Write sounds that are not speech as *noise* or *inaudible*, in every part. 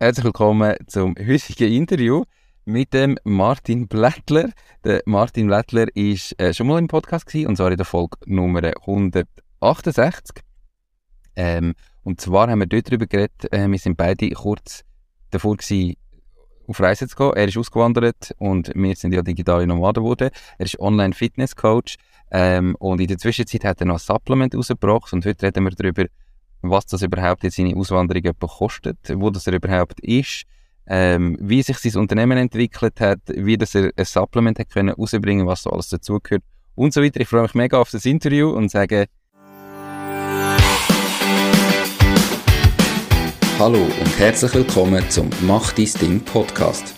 Herzlich willkommen zum heutigen Interview mit dem Martin Blättler. Der Martin Blättler ist äh, schon mal im Podcast gewesen, und zwar in der Folge Nummer 168. Ähm, und zwar haben wir dort darüber geredet, äh, wir sind beide kurz davor gewesen, auf Reise zu gehen. Er ist ausgewandert und wir sind ja digitale Nomaden geworden. Er ist Online-Fitness-Coach ähm, und in der Zwischenzeit hat er noch ein Supplement rausgebracht und heute reden wir darüber, was das überhaupt jetzt seine Auswanderung kostet, wo das er überhaupt ist, ähm, wie sich sein Unternehmen entwickelt hat, wie das er ein Supplement hat können rausbringen, was so alles dazugehört und so weiter. Ich freue mich mega auf das Interview und sage Hallo und herzlich willkommen zum Mach dein Ding Podcast.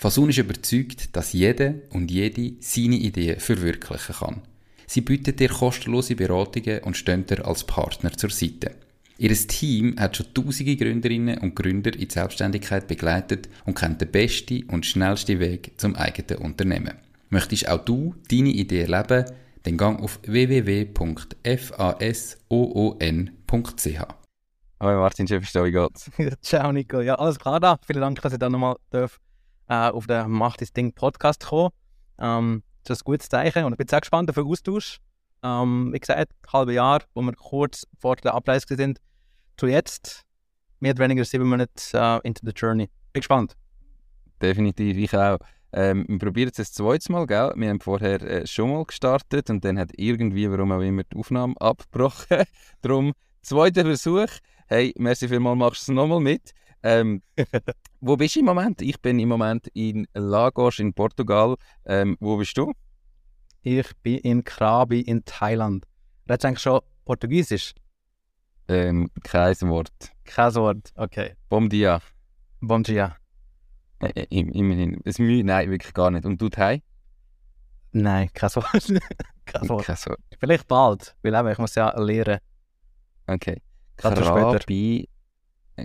Fasun ist überzeugt, dass jeder und jede seine Ideen verwirklichen kann. Sie bietet dir kostenlose Beratungen und stehen dir als Partner zur Seite. Ihr Team hat schon tausende Gründerinnen und Gründer in die Selbstständigkeit begleitet und kennt den besten und schnellsten Weg zum eigenen Unternehmen. Möchtest auch du deine Idee leben? Dann gang auf www.fasoon.ch. Hallo Martin, schön verstehen, wie geht's? Ciao Nico, ja alles klar da. Vielen Dank, dass ich dann nochmal darf, äh, auf den Mach das Ding Podcast kommen. Ähm, das ist ein gutes Zeichen und ich bin sehr gespannt auf den Austausch. Ähm, wie gesagt, ein halbes Jahr, wo wir kurz vor der Abreise sind, zu jetzt mehr oder weniger sieben Monate uh, into the journey. Bin gespannt. Definitiv, ich auch. Ähm, wir probieren es ein zweites Mal, gell? Wir haben vorher äh, schon mal gestartet und dann hat irgendwie, warum auch immer, die Aufnahme abgebrochen. *laughs* Darum, zweiter Versuch. Hey, merci vielmals, machst du es nochmal mit. Ähm, *laughs* wo bist du im Moment? Ich bin im Moment in Lagos in Portugal. Ähm, wo bist du? Ich bin in Krabi in Thailand. Redest du eigentlich schon Portugiesisch? Ähm, kein Wort. Kein Wort, okay. Bom dia. Bom dia. Äh, immerhin. Das Mühe, nein, wirklich gar nicht. Und du Thai? Nein, kein Wort. *laughs* kein Wort. Kein Wort. Vielleicht bald, weil eben, ich muss ja lernen. Okay. Krabi.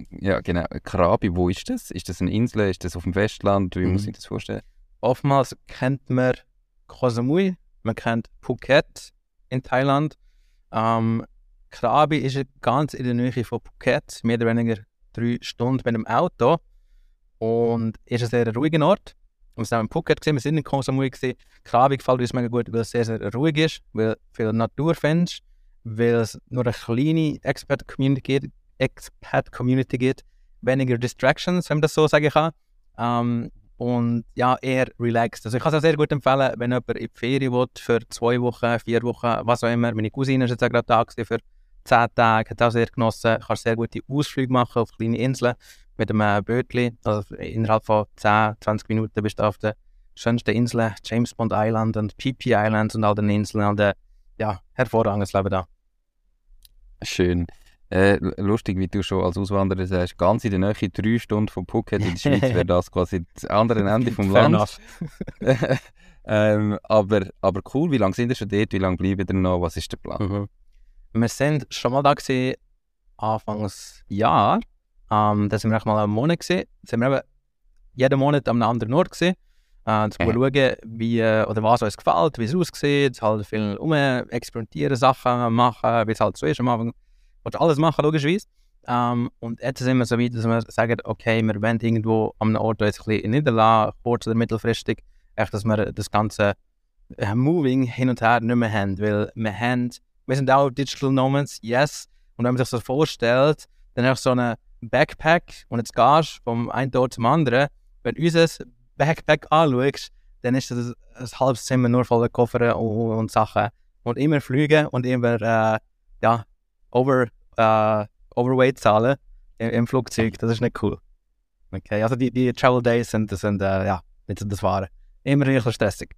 Ja, genau. Krabi, wo ist das? Ist das eine Insel? Ist das auf dem Festland? Wie Mhm. muss ich das vorstellen? Oftmals kennt man Koh Samui, man kennt Phuket in Thailand. Ähm, Krabi ist ganz in der Nähe von Phuket, mehr oder weniger drei Stunden mit dem Auto. Und ist ein sehr ruhiger Ort. Wir sind in Phuket, gewesen, wir sind in Koh Samui. Gewesen. Krabi gefällt uns mega gut, weil es sehr, sehr ruhig ist, weil viel Natur findest, weil es nur eine kleine Expat-Community gibt, Expat-Community gibt, weniger Distractions, wenn man das so sagen kann. Ähm, und ja, eher relaxed. Also ich kann es auch sehr gut empfehlen, wenn jemand in die Ferien will, für zwei Wochen, vier Wochen, was auch immer. Meine Cousine ist jetzt gerade da für zehn Tage, hat auch sehr genossen. Du kannst sehr gute Ausflüge machen auf kleine Inseln mit einem Bötli. Also innerhalb von 10, 20 Minuten bist du auf den schönsten Inseln, James Bond Island und PP Island und all den Inseln. Und, ja, hervorragendes Leben da. Schön. Äh, lustig, wie du schon als Auswanderer sagst, ganz in der Nähe, drei Stunden von Phuket in der *laughs* Schweiz wäre das quasi das andere Ende vom Land. *laughs* ähm, aber, aber cool, wie lange sind ihr schon dort? Wie lange bleiben ihr noch? Was ist der Plan? Mhm. Wir sind schon mal da gewesen, Anfangs Jahr. Ähm, da sind wir auch mal einen Monat gewesen. Da sind wir eben jeden Monat an einem anderen Ort gewesen. Äh, zu Mhm. schauen, wie, äh, oder was uns gefällt, wie es aussieht, halt viel um experimentieren, Sachen machen, wie es halt so ist. Am Anfang willst alles machen, logischerweise. Ähm, und jetzt sind wir so weit, dass wir sagen, okay, wir wollen irgendwo an einem Ort jetzt ein bisschen niederlassen, kurz- oder mittelfristig, echt, dass wir das ganze äh, Moving hin und her nicht mehr haben, weil wir haben wir sind auch Digital Nomads, yes. Und wenn man sich das vorstellt, dann du so einen Backpack und jetzt gehst du vom einen Ort zum anderen. Wenn du unser Backpack anschaust, dann ist das ein halbes Zimmer nur voller Koffer und, und Sachen. Und immer fliegen und immer äh, ja, over, äh, Overweight zahlen im, im Flugzeug. Das ist nicht cool. Okay, also die, die Travel Days sind, das sind äh, ja, nicht so das Wahre. Immer ein bisschen stressig.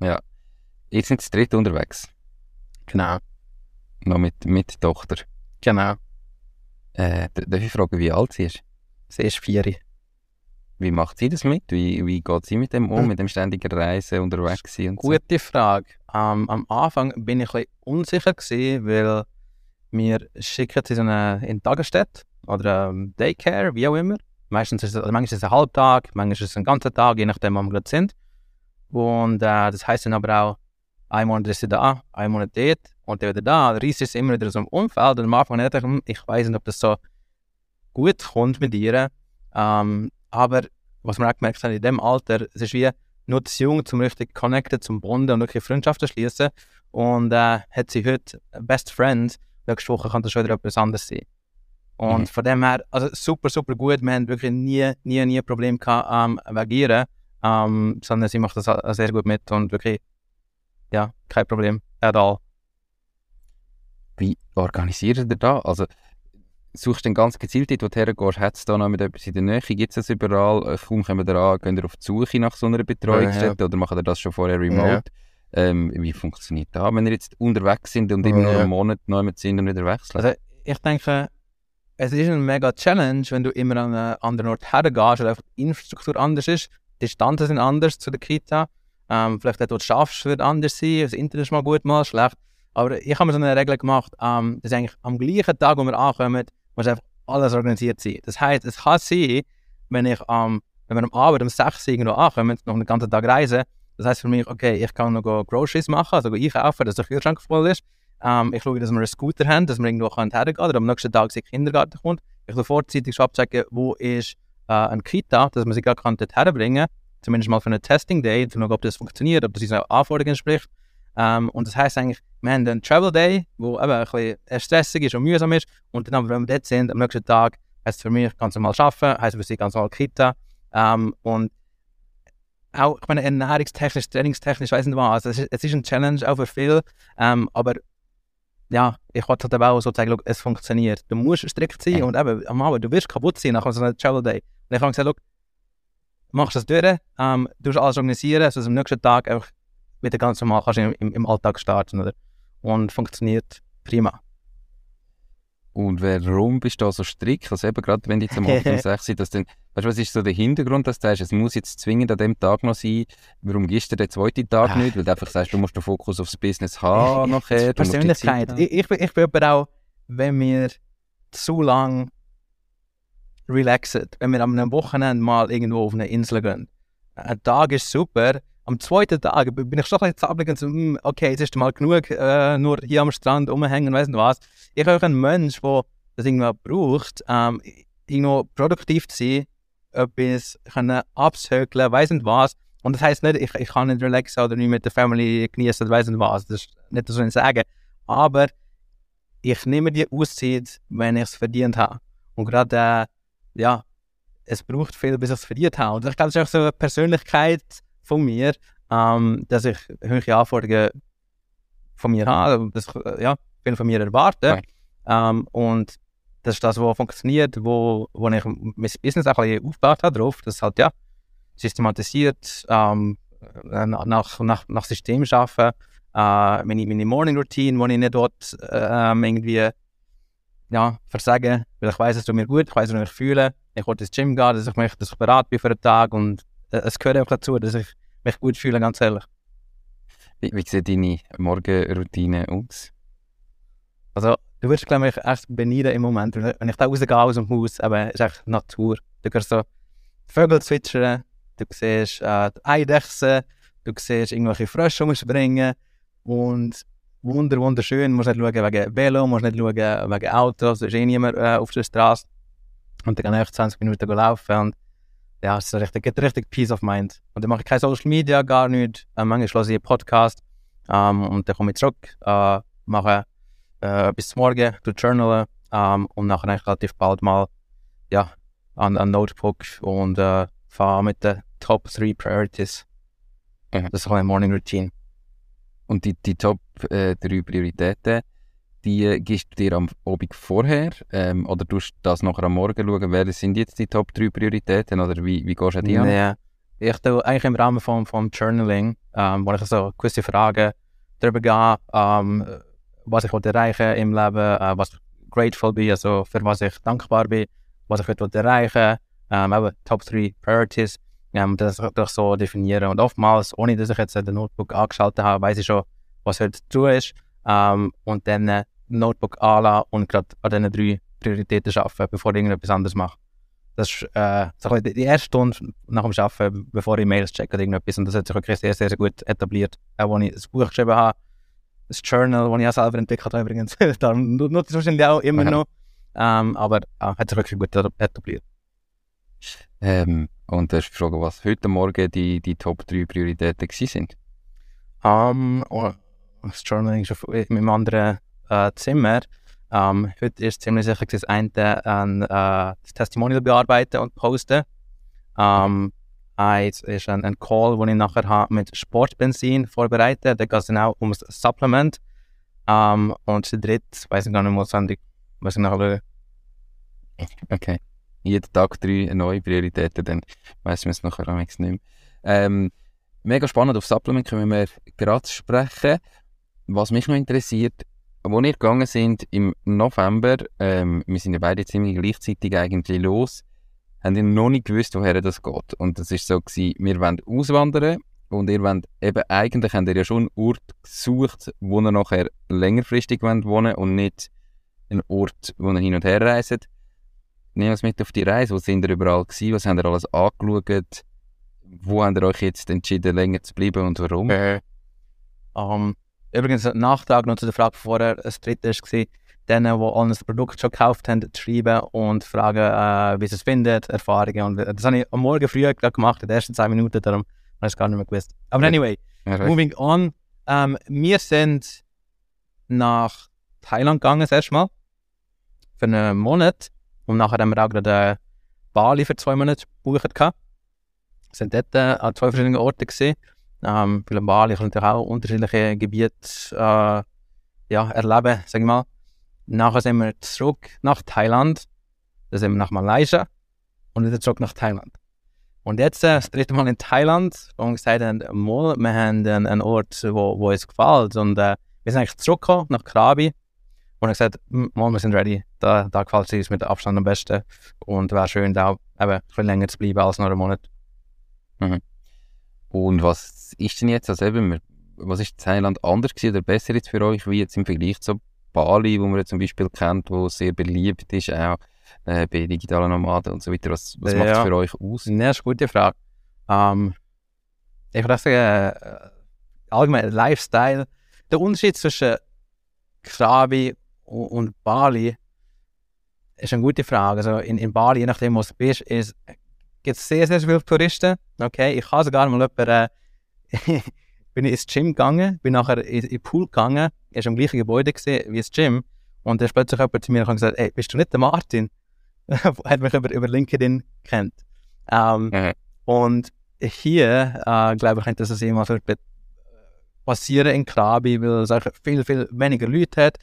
Ihr seid zu dritt unterwegs. Genau. Noch mit, mit Tochter. Genau. Äh, darf ich fragen, wie alt sie ist? Sie ist vier. Wie macht sie das mit? Wie, wie geht sie mit dem um, Hm. mit dem ständigen Reisen, unterwegs sein und so? Gute Frage. Ähm, am Anfang bin ich ein bisschen unsicher gewesen, weil wir schicken sie so eine, in die Tagesstätte oder ähm, Daycare, wie auch immer. Meistens ist es, also manchmal ist es ein Halbtag, manchmal ist es ein ganzer Tag, je nachdem, wo wir gerade sind. Und äh, das heißt dann aber auch, ein Monat ist sie da, ein Monat dort und dann wieder da. Der Reis ist immer wieder so im Umfeld und am Anfang ich, hm, ich weiß nicht, ob das so gut kommt mit ihr. Ähm, aber was wir auch gemerkt haben, in dem Alter, es ist wie nur zu jung, zum richtig connecten, zum Bonden und wirklich Freundschaften schließen. Und äh, hat sie heute Best Friend, nächste Woche kann das schon wieder etwas anderes sein. Und Mhm. von dem her, also super, super gut. Wir haben wirklich nie, nie, nie ein Problem gehabt, ähm, wegen ihr. Ähm, sondern sie macht das auch sehr gut mit und wirklich, ja, kein Problem at all. Wie organisiert ihr da? Also, suchst du dann ganz gezielt dort, wo du hergehst, hat es da noch mit etwas in der Nähe? Gibt es das überall? Äh, Kaum kommen ihr an, gehen ihr auf die Suche nach so einer Betreuungsstätte oder machen ihr das schon vorher remote? Ähm, wie funktioniert das, wenn ihr jetzt unterwegs sind und immer nur Ja. einen Monat neu mit sind und wieder wechseln? Also ich denke, es ist eine mega Challenge, wenn du immer an einen anderen Ort hergehst, weil einfach die Infrastruktur anders ist, die Distanzen sind anders zu der Kita. Ähm, vielleicht dort, wo du schaffst, wird anders sein, das Internet ist mal gut, mal schlecht. Aber ich habe mir so eine Regel gemacht, ähm, dass eigentlich am gleichen Tag, wo wir ankommen, muss einfach alles organisiert sein. Das heisst, es kann sein, wenn ich ähm, wenn wir am Abend um 6 Uhr irgendwo ankommen, noch einen ganzen Tag reisen, das heisst für mich, okay, ich kann noch Groceries machen, also einkaufen, dass der Kühlschrank voll ist. Ähm, ich schaue, dass wir einen Scooter haben, dass wir irgendwo hergehen können oder am nächsten Tag in Kindergarten kommt. Ich schaue vorzeitig abchecken, wo ist äh, ein Kita, dass man sie gerade dort herbringen kann. Zumindest mal für einen Testing Day, um zu schauen, ob das funktioniert, ob das unseren Anforderungen entspricht. Ähm, und das heisst eigentlich, wir haben einen Travel Day, wo eben ein bisschen stressig ist und mühsam ist. Und dann, wenn wir dort sind, am nächsten Tag, heisst es für mich ganz normal arbeiten, heisst für sie ganz normal Kita. Ähm, und auch, ich meine, ernährungstechnisch, trainingstechnisch, weiss nicht was, es ist, es ist ein Challenge auch für viele, ähm, aber ja, ich wollte halt auch so zeigen, schau, es funktioniert. Du musst strikt sein und eben, am Abend, du wirst kaputt sein nach so einem Travel Day. Und ich habe gesagt, schau, machst das durch, ähm, du alles organisieren, sodass am nächsten Tag einfach wieder ganz normal kannst im, im, im Alltag starten, oder? Und funktioniert prima. Und warum bist du da so strikt? Also eben gerade wenn du jetzt am Abend *laughs* um 6 Uhr, dass dann, weißt du, was ist so der Hintergrund, dass du sagst, es muss jetzt zwingend an dem Tag noch sein, warum gehst du den zweiten Tag Ah. nicht? Weil du einfach sagst, du musst den Fokus aufs Business haben *laughs* nachher. Persönlichkeit. haben. Ich, ich, bin- ich bin aber auch, wenn wir zu lang relaxen, wenn wir am Wochenende mal irgendwo auf eine Insel gehen. Ein Tag ist super. Am zweiten Tag bin ich schon ein bisschen zappelig und so, hm, okay, jetzt ist mal genug, äh, nur hier am Strand rumhängen, weiss nicht was. Ich bin auch ein Mensch, der das irgendwo braucht, ähm, irgendwo produktiv zu sein, etwas können abzögeln, weiss nicht was. Und das heisst nicht, ich, ich kann nicht relaxen oder nicht mit der Family genießen oder weiss nicht was. Das ist nicht so ich sagen. Aber ich nehme die Auszeit, wenn ich es verdient habe. Und gerade, äh, ja, es braucht viel, bis ich es verdient habe. Und ich glaube, das ist auch so eine Persönlichkeit von mir, ähm, dass ich höhere Anforderungen von mir habe, dass ich, äh, ja, viel von mir erwarte. Ähm, und das ist das, was funktioniert, wo, wo ich mein Business auch ein bisschen aufgebaut habe drauf, dass halt, ja, systematisiert, ähm, äh, nach, nach, nach System arbeiten, äh, meine, meine Morning Routine, wo ich nicht dort äh, irgendwie ja, versagen, weil ich weiß, es tut mir gut, ich weiß, wie ich fühle, ich will ins Gym gehen, dass ich mich dass ich bereit bin für den Tag und äh, es gehört auch dazu, dass ich mich gut fühle, ganz ehrlich. Wie, wie sieht deine Morgenroutine aus? Also, du wirst, glaube ich, echt beneiden im Moment, wenn ich da rausgehe aus dem Haus, aber es ist echt Natur. Du hörst so Vögel zwitschern, du siehst äh, die Eidechsen, du siehst irgendwelche Frösche rumspringen und wunder, wunderschön. Du musst nicht schauen wegen Velo, musst nicht schauen wegen Autos, da ist eh niemand äh, auf der Straße. Und dann kann ich echt 20 Minuten laufen und ja, es ist richtig, richtig Peace of Mind. Und dann mache ich kein Social Media, gar nicht. Äh, manchmal höre ich einen Podcast ähm, und dann komme ich zurück, äh, mache äh, bis Morgen, du journalen ähm, und nachher eigentlich relativ bald mal ja, an ein Notebook und äh, fahre mit den Top 3 Priorities. Ja. Das ist so eine Morning Routine. Und die, die Top äh, drei Prioritäten, die äh, gibst du dir am Abend vorher oder tust du das nachher am Morgen schauen, wer sind jetzt die Top drei Prioritäten oder wie, wie gehst du die an? Nee. Ich tue eigentlich im Rahmen vom, vom Journaling, ähm, wo ich so gewisse Fragen darüber gehe, ähm, was ich erreichen im Leben, äh, was ich grateful bin, also für was ich dankbar bin, was ich heute erreichen ähm, Top 3 Priorities, ähm, das durch so definieren. Und oftmals, ohne dass ich jetzt den Notebook angeschaltet habe, weiß ich schon, was heute zu tun ist. Ähm, und dann äh, Notebook anlassen und gerade an diesen drei Prioritäten arbeiten, bevor ich irgendetwas anderes mache. Das ist äh, so die erste Stunde nach dem Arbeiten, bevor ich Mails checke oder irgendetwas. Und das hat sich wirklich sehr, sehr, sehr gut etabliert. Auch als ich ein Buch geschrieben habe, das Journal, das ich auch selber entwickelt habe übrigens, *laughs* da nutze ich wahrscheinlich auch immer noch. Ähm, aber äh, hat sich wirklich gut etabliert. Ähm, und du hast gefragt, was heute Morgen die, die Top 3 Prioritäten sind? Um, oh, das Journaling ist in meinem anderen äh, Zimmer. Um, heute ist ziemlich sicher das eine ein, äh, das Testimonial bearbeiten und posten. Um, eins ist ein, ein Call, den ich nachher habe mit Sportbenzin vorbereite. Da geht es dann auch um das Supplement. Um, und der dritte, weiß ich gar nicht, ich, was ich nachher Okay. Jeden Tag drei neue Prioritäten, dann weiss man es nachher am nicht mehr. Ähm, mega spannend, auf Supplement können wir gerade sprechen. Was mich noch interessiert, wo wir gegangen sind im November, ähm, wir sind ja beide ziemlich gleichzeitig eigentlich los, haben wir noch nicht gewusst, woher das geht. Und das war so, gewesen, wir wollen auswandern und ihr wollt eben, eigentlich habt ihr ja schon einen Ort gesucht, wo ihr nachher längerfristig wohnen wollt und nicht einen Ort, wo ihr hin und her reist. Wir uns mit auf die Reise. Wo sind ihr überall gewesen? Was habt ihr alles angeschaut? Wo habt ihr euch jetzt entschieden, länger zu bleiben und warum? Äh, um, übrigens, ein Nachtrag noch zu der Frage vorher. Das dritte war, denen, die alles Produkt schon gekauft haben, zu schreiben und fragen, äh, wie sie es findet, Erfahrungen. Und das habe ich am Morgen früh gemacht, in den ersten zwei Minuten, darum habe ich es gar nicht mehr gewusst. Aber anyway, ja, moving on. Ähm, wir sind nach Thailand gegangen, das erste Mal. Für einen Monat. Und nachher haben wir auch gerade Bali für zwei Monate gebucht. Wir sind dort äh, an zwei verschiedenen Orten gesehen. Ähm, Bali kann natürlich auch unterschiedliche Gebiete äh, ja, erleben, sag ich mal. Nachher sind wir zurück nach Thailand. Dann sind wir nach Malaysia und wieder zurück nach Thailand. Und jetzt äh, das dritte Mal in Thailand und gesagt haben, mal, wir haben einen, Ort, wo, wo uns gefällt. Und äh, wir sind eigentlich zurückgekommen nach Krabi und ich gesagt, wir sind ready. Da, da gefällt es uns mit Abstand am besten. Und wäre schön, da eben ein bisschen länger zu bleiben als noch einen Monat. Mhm. Und was ist denn jetzt, also eben, was ist Thailand anders gewesen oder besser jetzt für euch, wie jetzt im Vergleich zu Bali, wo man zum Beispiel kennt, wo sehr beliebt ist, auch äh, bei digitalen Nomaden und so weiter. Was, was ja. macht es für euch aus? Ja, das ist eine gute Frage. Ähm, ich würde sagen, äh, allgemein Lifestyle. Der Unterschied zwischen Krabi und Bali ist eine gute Frage. Also in, in Bali, je nachdem, wo du bist, ist, gibt es sehr, sehr viele Touristen. Okay, ich habe sogar mal jemanden, äh, *laughs* bin ich ins Gym gegangen, bin nachher in, in den Pool gegangen, er ist im gleichen Gebäude gesehen wie das Gym und dann ist plötzlich jemand zu mir und gesagt, ey, bist du nicht der Martin? *laughs* er hat mich über, über LinkedIn kennt. Ähm, mhm. Und hier, äh, glaube ich, könnte das immer passieren in Krabi, weil es viel, viel weniger Leute hat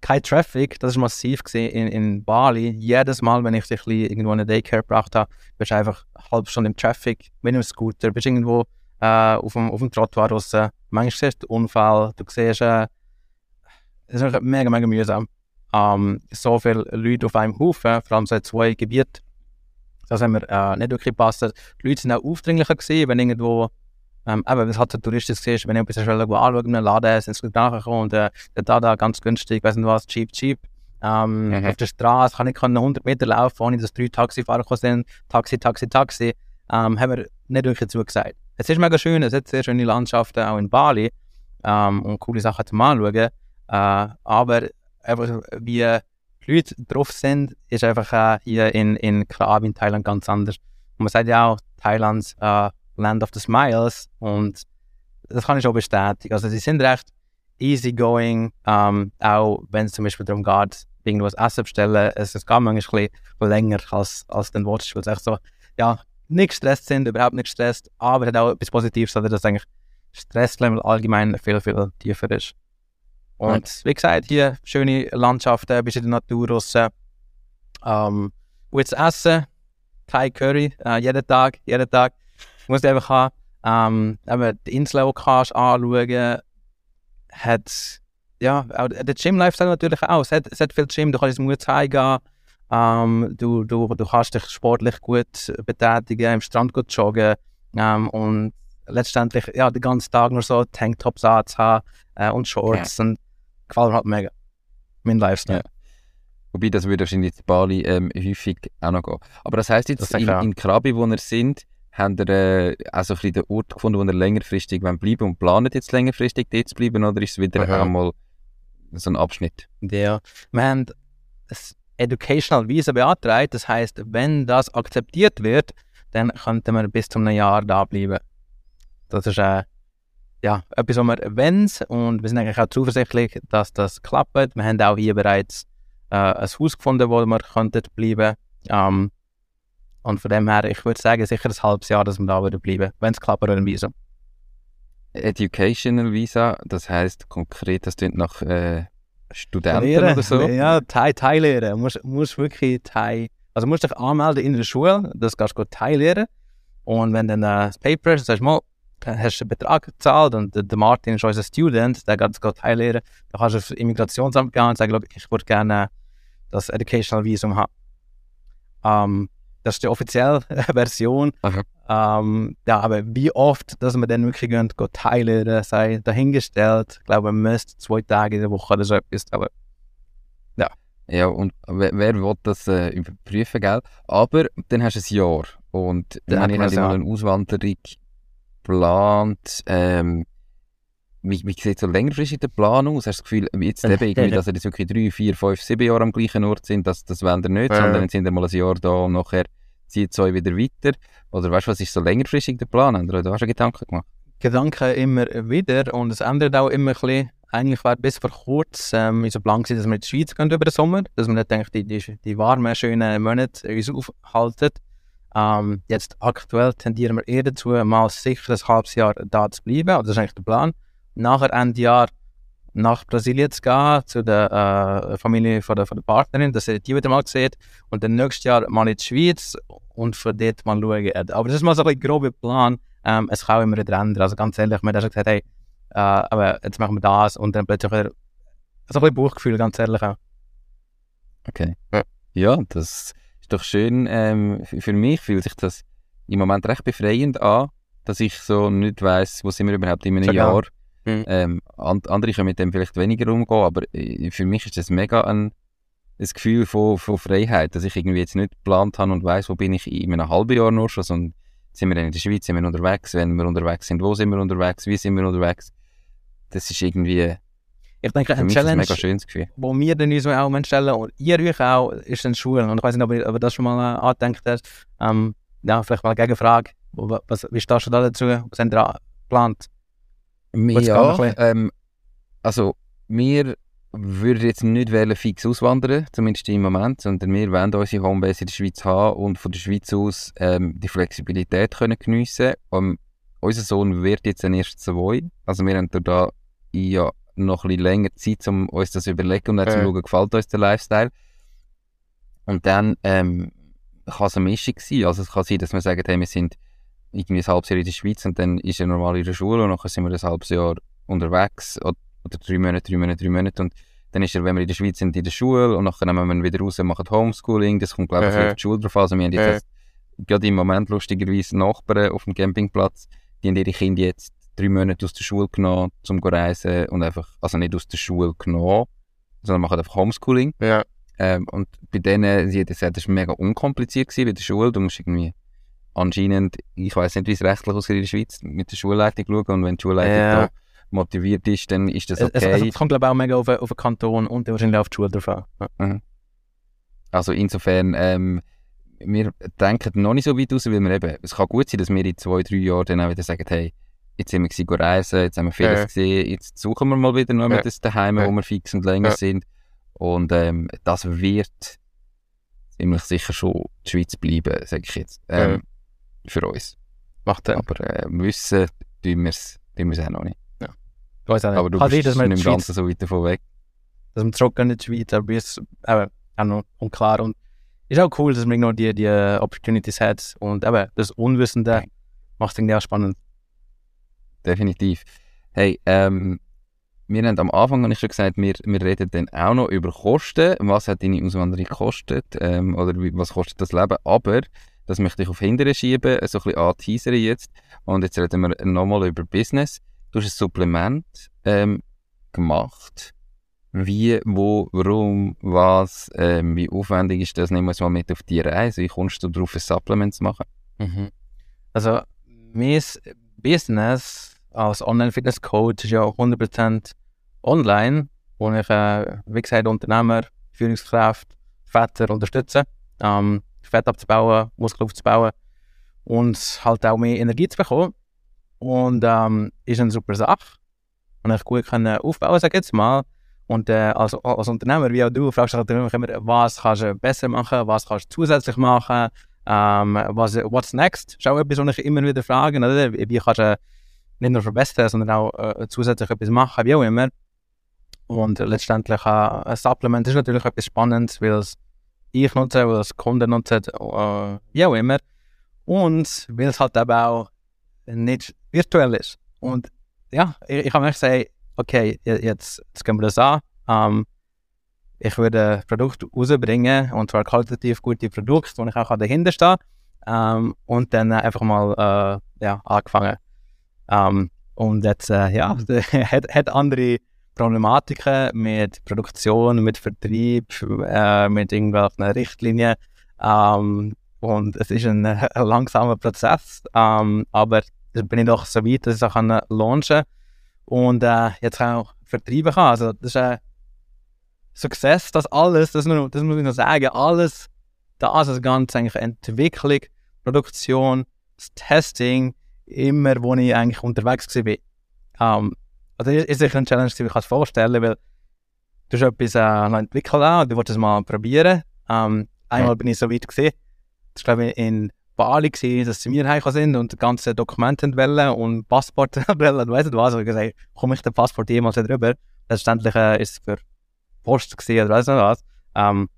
kein Traffic, das ist massiv gesehen in, in Bali. Jedes Mal, wenn ich dich irgendwo in eine Daycare gebracht habe, bist du einfach halb schon im Traffic, mit einem Scooter, bist irgendwo äh, auf dem, auf dem Trottoir draussen. Manchmal siehst du Unfall, du siehst, äh, es ist mega, mega mühsam. Ähm, so viele Leute auf einem Haufen, vor allem so zwei Gebiete, das haben wir äh, nicht wirklich gepasst. Die Leute sind auch aufdringlicher gesehen, wenn irgendwo ähm, aber was halt so touristisch ist, wenn ich ein bisschen irgendwo anschaue in einem Laden, sind sie nachgekommen und äh, da, da ganz günstig, weiß nicht was, cheap, cheap. Ähm, mhm. Auf der Straße kann ich 100 Meter laufen, ohne dass drei Taxifahrer sind. Taxi, Taxi, Taxi. Ähm, haben wir nicht wirklich zugesagt. Es ist mega schön, es hat sehr schöne Landschaften, auch in Bali. Ähm, und coole Sachen zum Anschauen. Äh, aber einfach, wie die Leute drauf sind, ist einfach äh, hier in, in Krabi in Thailand ganz anders. Und man sagt ja auch, Thailands äh, Land of the Smiles und das kann ich auch bestätigen. Also sie sind recht easygoing, ähm, auch wenn es zum Beispiel darum geht, irgendwas Essen bestellen. Es, es geht manchmal ein bisschen länger als, als den Watch, weil es echt so, ja, nicht gestresst sind, überhaupt nicht gestresst, aber hat auch etwas Positives, also dass eigentlich Stresslevel allgemein viel, viel tiefer ist. Und ja. wie gesagt, hier schöne Landschaften, ein bisschen die Natur raus. Ähm, gutes Essen, Thai Curry, äh, jeden Tag, jeden Tag. Du musst einfach haben, ähm, eben die Insel, die kannst anschauen, hat, ja, auch der Gym-Lifestyle natürlich auch. Es hat, es hat viel Gym, du kannst ins Muay gehen, Ähm, du, du, du kannst dich sportlich gut betätigen, im Strand gut joggen ähm, und letztendlich ja, den ganzen Tag nur so Tanktops anzuhaben äh, und Shorts. Ja. Und gefällt mir halt mega. Mein Lifestyle. Ja. Wobei, das würde wahrscheinlich in Bali ähm, häufig auch noch gehen. Aber das heisst jetzt, das in, in Krabi, wo wir sind, haben wir äh, auch so ein bisschen den Ort gefunden, wo wir längerfristig bleiben und planen jetzt längerfristig dort zu bleiben, oder ist es wieder Aha. einmal so ein Abschnitt? Ja, wir haben das Educational Visa beantragt, das heißt, wenn das akzeptiert wird, dann könnten wir bis zu einem Jahr da bleiben. Das ist äh, ja, etwas, was wir wollen und wir sind eigentlich auch zuversichtlich, dass das klappt. Wir haben auch hier bereits äh, ein Haus gefunden, wo wir könnten bleiben ähm, und von dem her, ich würde sagen, sicher ein halbes Jahr, dass wir da wieder bleiben, wenn es klappt oder ein Visa. Educational Visa, das heisst konkret, das klingt nach äh, Studenten Lehren. oder so? Ja, Thai, Thai lehren. Du musst, musst wirklich Thai, also musst dich anmelden in der Schule, das kannst du Thai lehren. Und wenn dann äh, das Paper ist, sagst du mal, hast du einen Betrag gezahlt und der, der Martin ist unser Student, der geht das Thai lehren, dann kannst du aufs Immigrationsamt gehen und sagen, ich würde gerne das Educational Visum haben. Ähm, das ist die offizielle *laughs* Version. Ähm, ja, aber wie oft, dass wir dann wirklich gehen, gehen teilen, sei dahingestellt. Ich glaube, man müsste zwei Tage in der Woche oder so etwas. Aber ja. Ja, und wer, wer will das äh, überprüfen, gell? Aber dann hast du ein Jahr. Und dann habe ich mal eine Auswanderung geplant. Ähm, wie, wie sieht so längerfristig die Planung aus? Hast du das Gefühl, jetzt eben irgendwie, dass ihr jetzt wirklich drei, vier, fünf, sieben Jahre am gleichen Ort sind, das, das wollen ihr nicht, ja. sondern jetzt sind ihr mal ein Jahr da und nachher zieht es euch wieder weiter? Oder weißt du, was ist so längerfristig der Plan? Oder hast du Gedanken gemacht? Gedanken immer wieder und es ändert auch immer ein bisschen. Eigentlich war bis vor kurzem ähm, unser Plan gewesen, dass wir in die Schweiz gehen über den Sommer, dass wir nicht denke, die, die, die warmen, schönen Monate uns aufhalten. Ähm, jetzt aktuell tendieren wir eher dazu, mal sicher ein halbes Jahr da zu bleiben. Also das ist eigentlich der Plan. Nachher Ende Jahr nach Brasilien zu gehen, zu der äh, Familie von der, von der Partnerin, dass er die wieder mal sieht. Und dann nächstes Jahr mal in die Schweiz und von dort mal schauen. Aber das ist mal so ein grober Plan. Ähm, es kann auch immer wieder ändern. Also ganz ehrlich, wir haben schon gesagt, hey, äh, aber jetzt machen wir das und dann plötzlich wieder so ein bisschen Bauchgefühl, ganz ehrlich auch. Okay. Ja, das ist doch schön. Ähm, für mich fühlt sich das im Moment recht befreiend an, dass ich so nicht weiss, wo sind wir überhaupt in einem Jahr. Mhm. Ähm, andere können mit dem vielleicht weniger umgehen, aber äh, für mich ist das mega ein, ein Gefühl von, von Freiheit, dass ich irgendwie jetzt nicht geplant habe und weiß, wo bin ich in einem halben Jahr noch schon, sondern sind wir in der Schweiz, sind wir unterwegs, wenn wir unterwegs sind, wo sind wir unterwegs, wie sind wir unterwegs. Das ist irgendwie ich denke, ein Challenge, wo wir dann uns auch stellen und ihr euch auch, ist dann Schulen. Und ich weiß nicht, ob ihr, ob ihr das schon mal äh, angedenkt habt. Ähm, ja, vielleicht mal eine Gegenfrage. Was, wie stehst du da dazu? Was habt ihr geplant? Ja, ähm, also wir würden jetzt nicht wollen, fix auswandern, zumindest im Moment, sondern wir wollen unsere Homebase in der Schweiz haben und von der Schweiz aus ähm, die Flexibilität können geniessen. Um, unser Sohn wird jetzt ein erst zwei, also wir haben da ja noch ein bisschen länger Zeit, um uns das zu überlegen und dann zu schauen, gefällt uns der Lifestyle. Und dann ähm, kann es eine Mischung sein. Also es kann sein, dass wir sagen, hey, wir sind irgendwie ein halbes Jahr in der Schweiz und dann ist er normal in der Schule und dann sind wir ein halbes Jahr unterwegs oder, oder drei Monate, drei Monate, drei Monate und dann ist er, wenn wir in der Schweiz sind, in der Schule und dann nehmen wir ihn wieder raus und machen Homeschooling. Das kommt, glaube ich, auf die Schule drauf Also wir haben jetzt gerade im Moment lustigerweise Nachbarn auf dem Campingplatz, die haben ihre Kinder jetzt drei Monate aus der Schule genommen, um zu reisen und einfach, also nicht aus der Schule genommen, sondern machen einfach Homeschooling. Ja. Ähm, und bei denen, sie hat gesagt, das war mega unkompliziert gewesen, bei der Schule. Du musst irgendwie anscheinend, ich weiß nicht, wie es rechtlich aussieht in der Schweiz, mit der Schulleitung schauen und wenn die Schulleitung ja. da motiviert ist, dann ist das okay. Es, also, es kommt glaube ich auch mega auf, auf den Kanton und wahrscheinlich auf die Schule drauf an. Ja. Mhm. Also insofern, ähm, wir denken noch nicht so weit aus, weil wir eben, es kann gut sein, dass wir in zwei, drei Jahren dann auch wieder sagen, hey, jetzt sind wir reisen, jetzt haben wir vieles ja. gesehen, jetzt suchen wir mal wieder noch ja. das daheim, wo wir fix und länger sind. Und ähm, das wird ziemlich sicher schon die Schweiz bleiben, sage ich jetzt. Ähm, für uns. Macht er. Aber äh, wissen tun wir es auch noch nicht. Ja. Ich weiß auch nicht. Aber du Kann bist sein, nicht im Ganzen so weit davon weg. Dass wir zurückgehen in die Schweiz, aber es ist auch noch unklar. Und ist auch cool, dass man noch die, die Opportunities hat. Und eben, das Unwissende macht es irgendwie auch spannend. Definitiv. Hey, ähm, wir haben am Anfang, habe ich schon gesagt, wir, wir reden dann auch noch über Kosten. Was hat deine Auswanderung gekostet? Ähm, oder wie, was kostet das Leben? Aber das möchte ich auf Hindern schieben, so ein bisschen anteasern jetzt. Und jetzt reden wir nochmal über Business. Du hast ein Supplement ähm, gemacht. Wie, wo, warum, was, ähm, wie aufwendig ist das? Nehmen wir es mal mit auf die Reise. Wie kommst du darauf, ein Supplement zu machen? Mhm. Also, mein Business als Online-Fitness-Coach ist ja 100% online, wo ich, äh, wie gesagt, Unternehmer, Führungskraft, Väter unterstütze, ähm, Fett abzubauen, Muskel aufzubauen und halt auch mehr Energie zu bekommen. Und ähm, ist eine super Sache. Und ich gut können aufbauen, sag ich jetzt mal. Und äh, als, als Unternehmer, wie auch du, fragst du natürlich immer, was kannst du besser machen, was kannst du zusätzlich machen, ähm, was, what's next? Ist auch etwas, was ich immer wieder frage, oder? wie kannst du nicht nur verbessern, sondern auch äh, zusätzlich etwas machen, wie auch immer. Und letztendlich äh, ein Supplement ist natürlich etwas Spannendes, weil es ich nutze, weil es Kunden nutzen, äh, wie auch immer. Und weil es halt eben auch nicht virtuell ist. Und ja, ich, ich habe mir gesagt, okay, jetzt, jetzt gehen wir das an. Ähm, ich würde ein Produkt rausbringen, und zwar qualitativ gute Produkte, wo ich auch dahinter stehe. Ähm, und dann einfach mal äh, ja, angefangen. Ähm, und jetzt, äh, ja, *laughs* hat, hat andere Problematiken mit Produktion, mit Vertrieb, äh, mit irgendwelchen Richtlinien. Ähm, und es ist ein, *laughs* ein langsamer Prozess, ähm, aber bin ich doch so weit, dass ich es auch launchen kann und äh, jetzt auch vertreiben kann. Also das ist ein Success, das alles, das, nur, das muss ich noch sagen, alles, das, das Ganze eigentlich Entwicklung, Produktion, das Testing, immer, wo ich eigentlich unterwegs war. Ähm, also ist sicher eine Challenge, die ich mir vorstellen kann, weil du hast etwas äh, entwickelt und du wolltest es mal probieren. Ähm, einmal bin ich so weit gesehen, das war glaube ich in Bali gewesen, dass sie mir heimgekommen sind und ganze Dokumente wollen und Passport *laughs* wollen und weiss nicht was. Und ich gesagt, komme ich den Passport jemals drüber? Letztendlich äh, ist es für Post gesehen oder weiss nicht was. Ähm,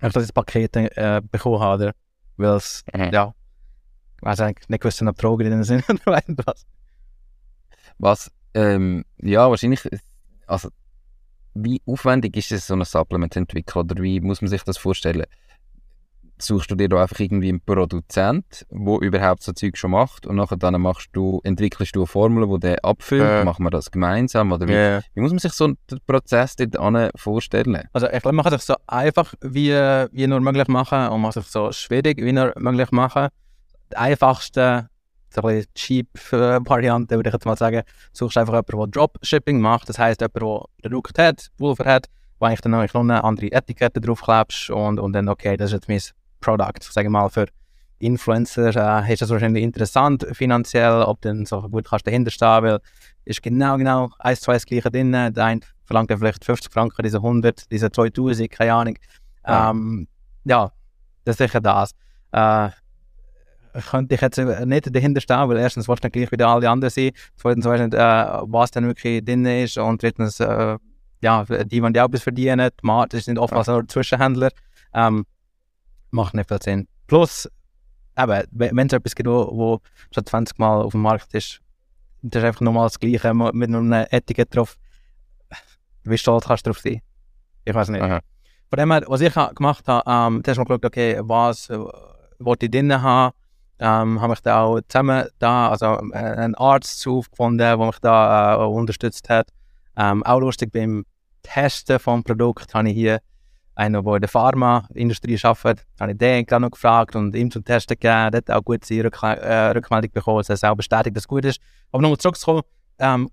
ich das Paket äh, bekommen habe, weil es, mhm. ja, ich weiß eigentlich nicht, was noch Drogen drin sind *laughs* oder weiss nicht was. Was, ähm, ja, wahrscheinlich, also, wie aufwendig ist es, so ein Supplement zu entwickeln oder wie muss man sich das vorstellen? suchst du dir da einfach irgendwie einen Produzent, der überhaupt so Zeug schon macht und nachher dann machst du, entwickelst du eine Formel, die der abfüllt, äh. machen wir das gemeinsam oder wie, yeah. wie muss man sich so einen Prozess dort vorstellen? Also ich glaube, man kann sich so einfach wie, wie nur möglich machen und man kann sich so schwierig wie nur möglich machen. Die einfachste, so ein bisschen cheap Variante, würde ich jetzt mal sagen, suchst einfach jemanden, der Dropshipping macht, das heisst jemanden, der Produkt hat, Pulver hat, wo eigentlich dann noch eine andere Etikette draufklebst und, und dann, okay, das ist jetzt mein Product. Sagen wir mal, für Influencer äh, ist das wahrscheinlich interessant finanziell, ob dann so gut kannst dahinter stehen, weil ist genau, genau eins, zwei das gleiche drin. Der eine verlangt ja vielleicht 50 Franken, diese 100, diese 2000, keine Ahnung. Ja, ähm, ja das ist sicher das. Äh, könnte ich jetzt nicht dahinter stehen, weil erstens willst du gleich wie alle anderen sein, zweitens weißt du nicht, äh, was dann wirklich drin ist und drittens, äh, ja, die wollen ja auch etwas verdienen, die Markt ist nicht oftmals ja. nur Zwischenhändler. Ähm, macht nicht viel Sinn. Plus, eben, wenn es etwas gibt, wo, wo schon 20 Mal auf dem Markt ist, das ist einfach nochmal das Gleiche mit einer Etikett drauf. Wie stolz kannst du drauf sein? Ich weiß nicht. Aha. Von dem her, was ich gemacht habe, ähm, du mal geschaut, okay, was äh, wollte ich drin haben, ähm, habe ich da auch zusammen da, also äh, einen Arzt aufgefunden, der mich da äh, unterstützt hat. Ähm, auch lustig beim Testen vom Produkt habe ich hier einer, der in der Pharmaindustrie arbeitet, habe ich den noch gefragt und ihm zum Testen gegeben. Der hat auch gute Rück äh, Rückmeldung bekommen, dass er auch bestätigt, dass es gut ist. Aber nochmal zurückzukommen, ähm,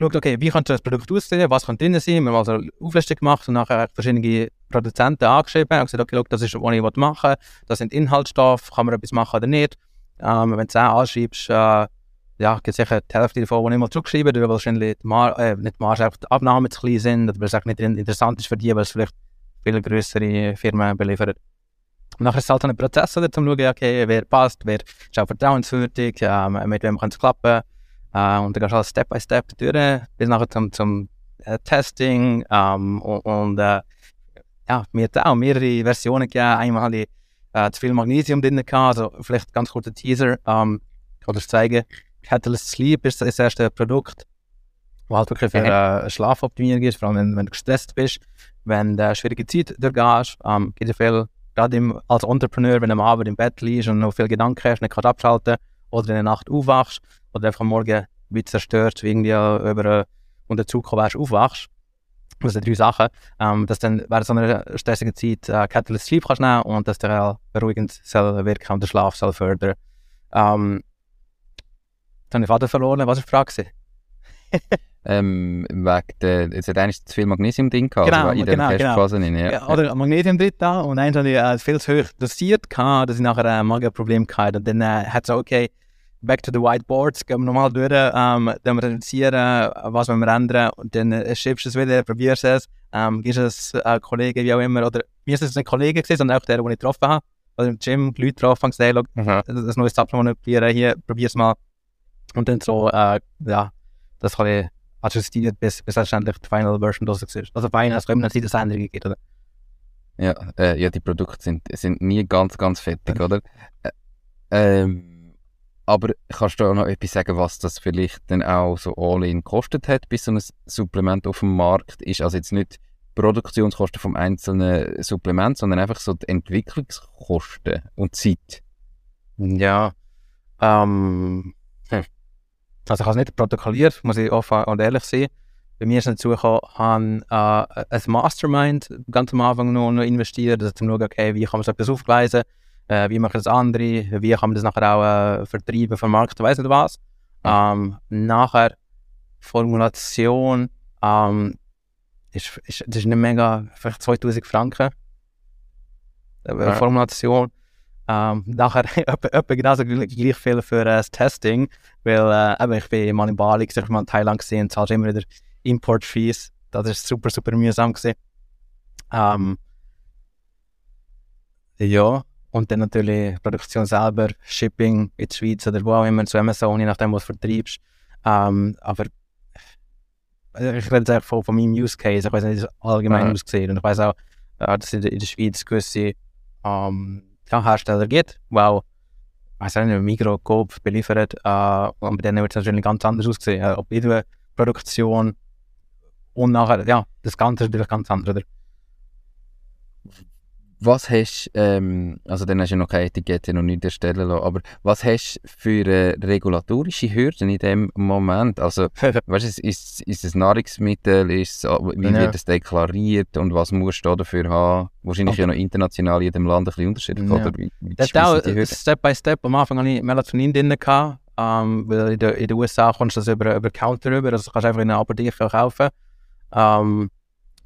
schaut, okay, wie könnte das Produkt aussehen, was könnte drin sein. Wir haben also eine Auflistung gemacht und nachher verschiedene Produzenten angeschrieben und gesagt, okay, look, das ist, was ich machen will, das sind Inhaltsstoffe, kann man etwas machen oder nicht. Ähm, wenn du es anschreibst, äh, ja, gibt sicher die Hälfte davon, die nicht mal zurückschreiben, weil wahrscheinlich die, Mar äh, nicht die die Abnahmen zu klein sind oder weil es nicht interessant ist für die, weil es vielleicht viel größere Firmen beliefern. Und nachher ist es halt ein Prozess, um zu schauen, okay, wer passt, wer ist auch vertrauenswürdig, äh, mit wem kann es klappen. Äh, und dann gehst du halt Step by Step durch, bis nachher zum, zum äh, Testing. Ähm, und, und äh, ja, mir hat auch mehrere Versionen gegeben. Einmal ich äh, zu viel Magnesium drin, gehabt, also vielleicht ganz kurzer Teaser. Ähm, ich kann das zeigen. Catalyst Sleep ist das erste Produkt. wo halt wirklich für äh, Schlafoptimierung ist, vor allem wenn, wenn du gestresst bist, wenn du eine schwierige Zeit durchgehst, ähm, gibt es viel, gerade als Entrepreneur, wenn du am Abend im Bett liegst und noch viel Gedanken hast, nicht kannst abschalten oder in der Nacht aufwachst oder einfach am Morgen wie zerstört irgendwie über äh, und dazu wärst, aufwachst, das sind drei Sachen, ähm, dass dann während so einer stressigen Zeit äh, Catalyst Sleep kannst nehmen und dass der beruhigend soll wirken und den Schlaf soll fördern. Ähm, dann habe ich Vater verloren. Was war die Frage? ähm, wegen der, es hat eigentlich zu viel Magnesium drin gehabt, genau, also in genau, den genau. Ja. ja. Oder Magnesium drin da und eins habe ich äh, viel zu hoch dosiert gehabt, dass ich nachher ein Magenproblem hatte. Und dann äh, hat es okay, back to the whiteboards, gehen wir nochmal durch, ähm, dann reduzieren, was wir ändern und dann äh, schiebst du es wieder, probierst es, ähm, gibst es äh, Kollegen, wie auch immer, oder mir ist es nicht Kollege gewesen, sondern auch der, den ich getroffen habe, oder im Gym, die Leute getroffen und gesagt, mhm. das neue Supplement probieren, hier, probier's mal. Und dann so, äh, ja, das habe ich adjustiert, bis, bis letztendlich die Final Version das war. Also Final, es kommt nicht das Änderungen gibt, oder? Ja, äh, ja, die Produkte sind, sind nie ganz, ganz fertig, oder? Äh, ähm, aber kannst du auch noch etwas sagen, was das vielleicht dann auch so all-in gekostet hat, bis so ein Supplement auf dem Markt ist? Also jetzt nicht Produktionskosten vom einzelnen Supplement, sondern einfach so die Entwicklungskosten und Zeit. Ja, ähm, hm. also ich habe es nicht protokolliert, muss ich offen und ehrlich sein. Bei mir ist dazu gekommen, habe äh, ein Mastermind ganz am Anfang noch, noch investiert, also zum schauen, okay, wie kann man so etwas aufgleisen äh, wie machen das andere, wie kann man das nachher auch äh, vertreiben, vermarkten, weiß nicht was. Ähm, nachher Formulation ähm, ist, ist, das ist nicht mega, vielleicht 2000 Franken. Äh, ja. Formulation. Ähm, nachher *laughs* etwa, genauso gleich viel für äh, das Testing, weil äh, ich bin mal in Bali, ich mal in Thailand gesehen, zahlst immer wieder Import-Fees. Das ist super, super mühsam gewesen. Ähm, ja, und dann natürlich Produktion selber, Shipping in der Schweiz oder wo auch immer zu Amazon, je nachdem, was du vertreibst. Ähm, aber ich rede jetzt von, von meinem Use Case, ich weiß nicht, wie es allgemein ja. aussieht. Und ich weiß auch, äh, dass es in, in der Schweiz gewisse ähm, ja, Hersteller gibt, die auch, ich weiß nicht, Migros, Coop beliefert. Äh, und bei denen wird es natürlich ganz anders aussehen. Äh, ob jede Produktion und nachher, ja, das Ganze ist natürlich ganz anders. Oder? Was hast ähm, also dann hast du noch keine Etikette noch nicht erstellen lassen, aber was hast du für äh, regulatorische Hürden in dem Moment? Also, *laughs* weißt du, ist, ist es Nahrungsmittel, ist wie ja. wird es deklariert und was musst du dafür haben? Wahrscheinlich okay. ja noch international in jedem Land ein bisschen unterschiedlich, ja. oder? Wie, wie das auch Step by Step. Am Anfang hatte ich Melatonin drin, ähm, weil in, in den USA kommst du das über, über Counter rüber, also kannst du einfach in einer Apotheke kaufen. Ähm,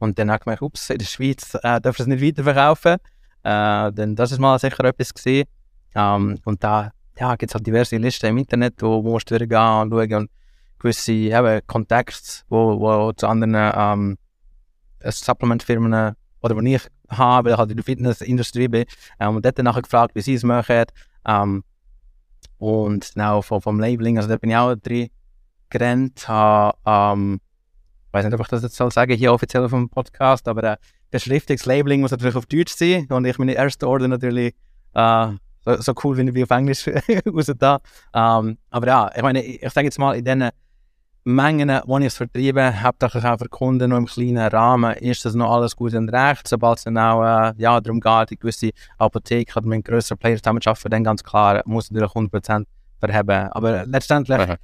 und dann habe ich gemerkt, ups, in der Schweiz äh, dürfen sie es nicht weiterverkaufen. Äh, denn das ist mal sicher etwas. Ähm, und da ja, gibt es halt diverse Listen im Internet, wo, wo musst du durchgehen und schauen und gewisse eben, Kontexte, wo, wo zu anderen ähm, Supplementfirmen oder wo ich habe, weil ich halt in der Fitnessindustrie bin. Ähm, und dort dann nachher gefragt, wie sie es machen. Ähm, und auch vom, vom Labeling, also da bin ich auch drin gerannt, habe ähm, ich weiß nicht, ob ich das jetzt soll sagen, hier offiziell auf dem Podcast, aber äh, das schriftliches Labeling muss natürlich auf Deutsch sein und ich meine erste Order natürlich äh, so, so, cool finde wie auf Englisch *laughs* raus da. Ähm, aber ja, ich meine, ich, ich sage jetzt mal, in diesen Mengen, wo ich es vertrieben habe, ich auch für Kunden noch im kleinen Rahmen, ist das noch alles gut und recht. Sobald es dann auch äh, ja, darum geht, die gewisse Apotheke oder mit größeren Players zusammenzuarbeiten, dann ganz klar, muss natürlich 100% verheben. Aber letztendlich, Aha.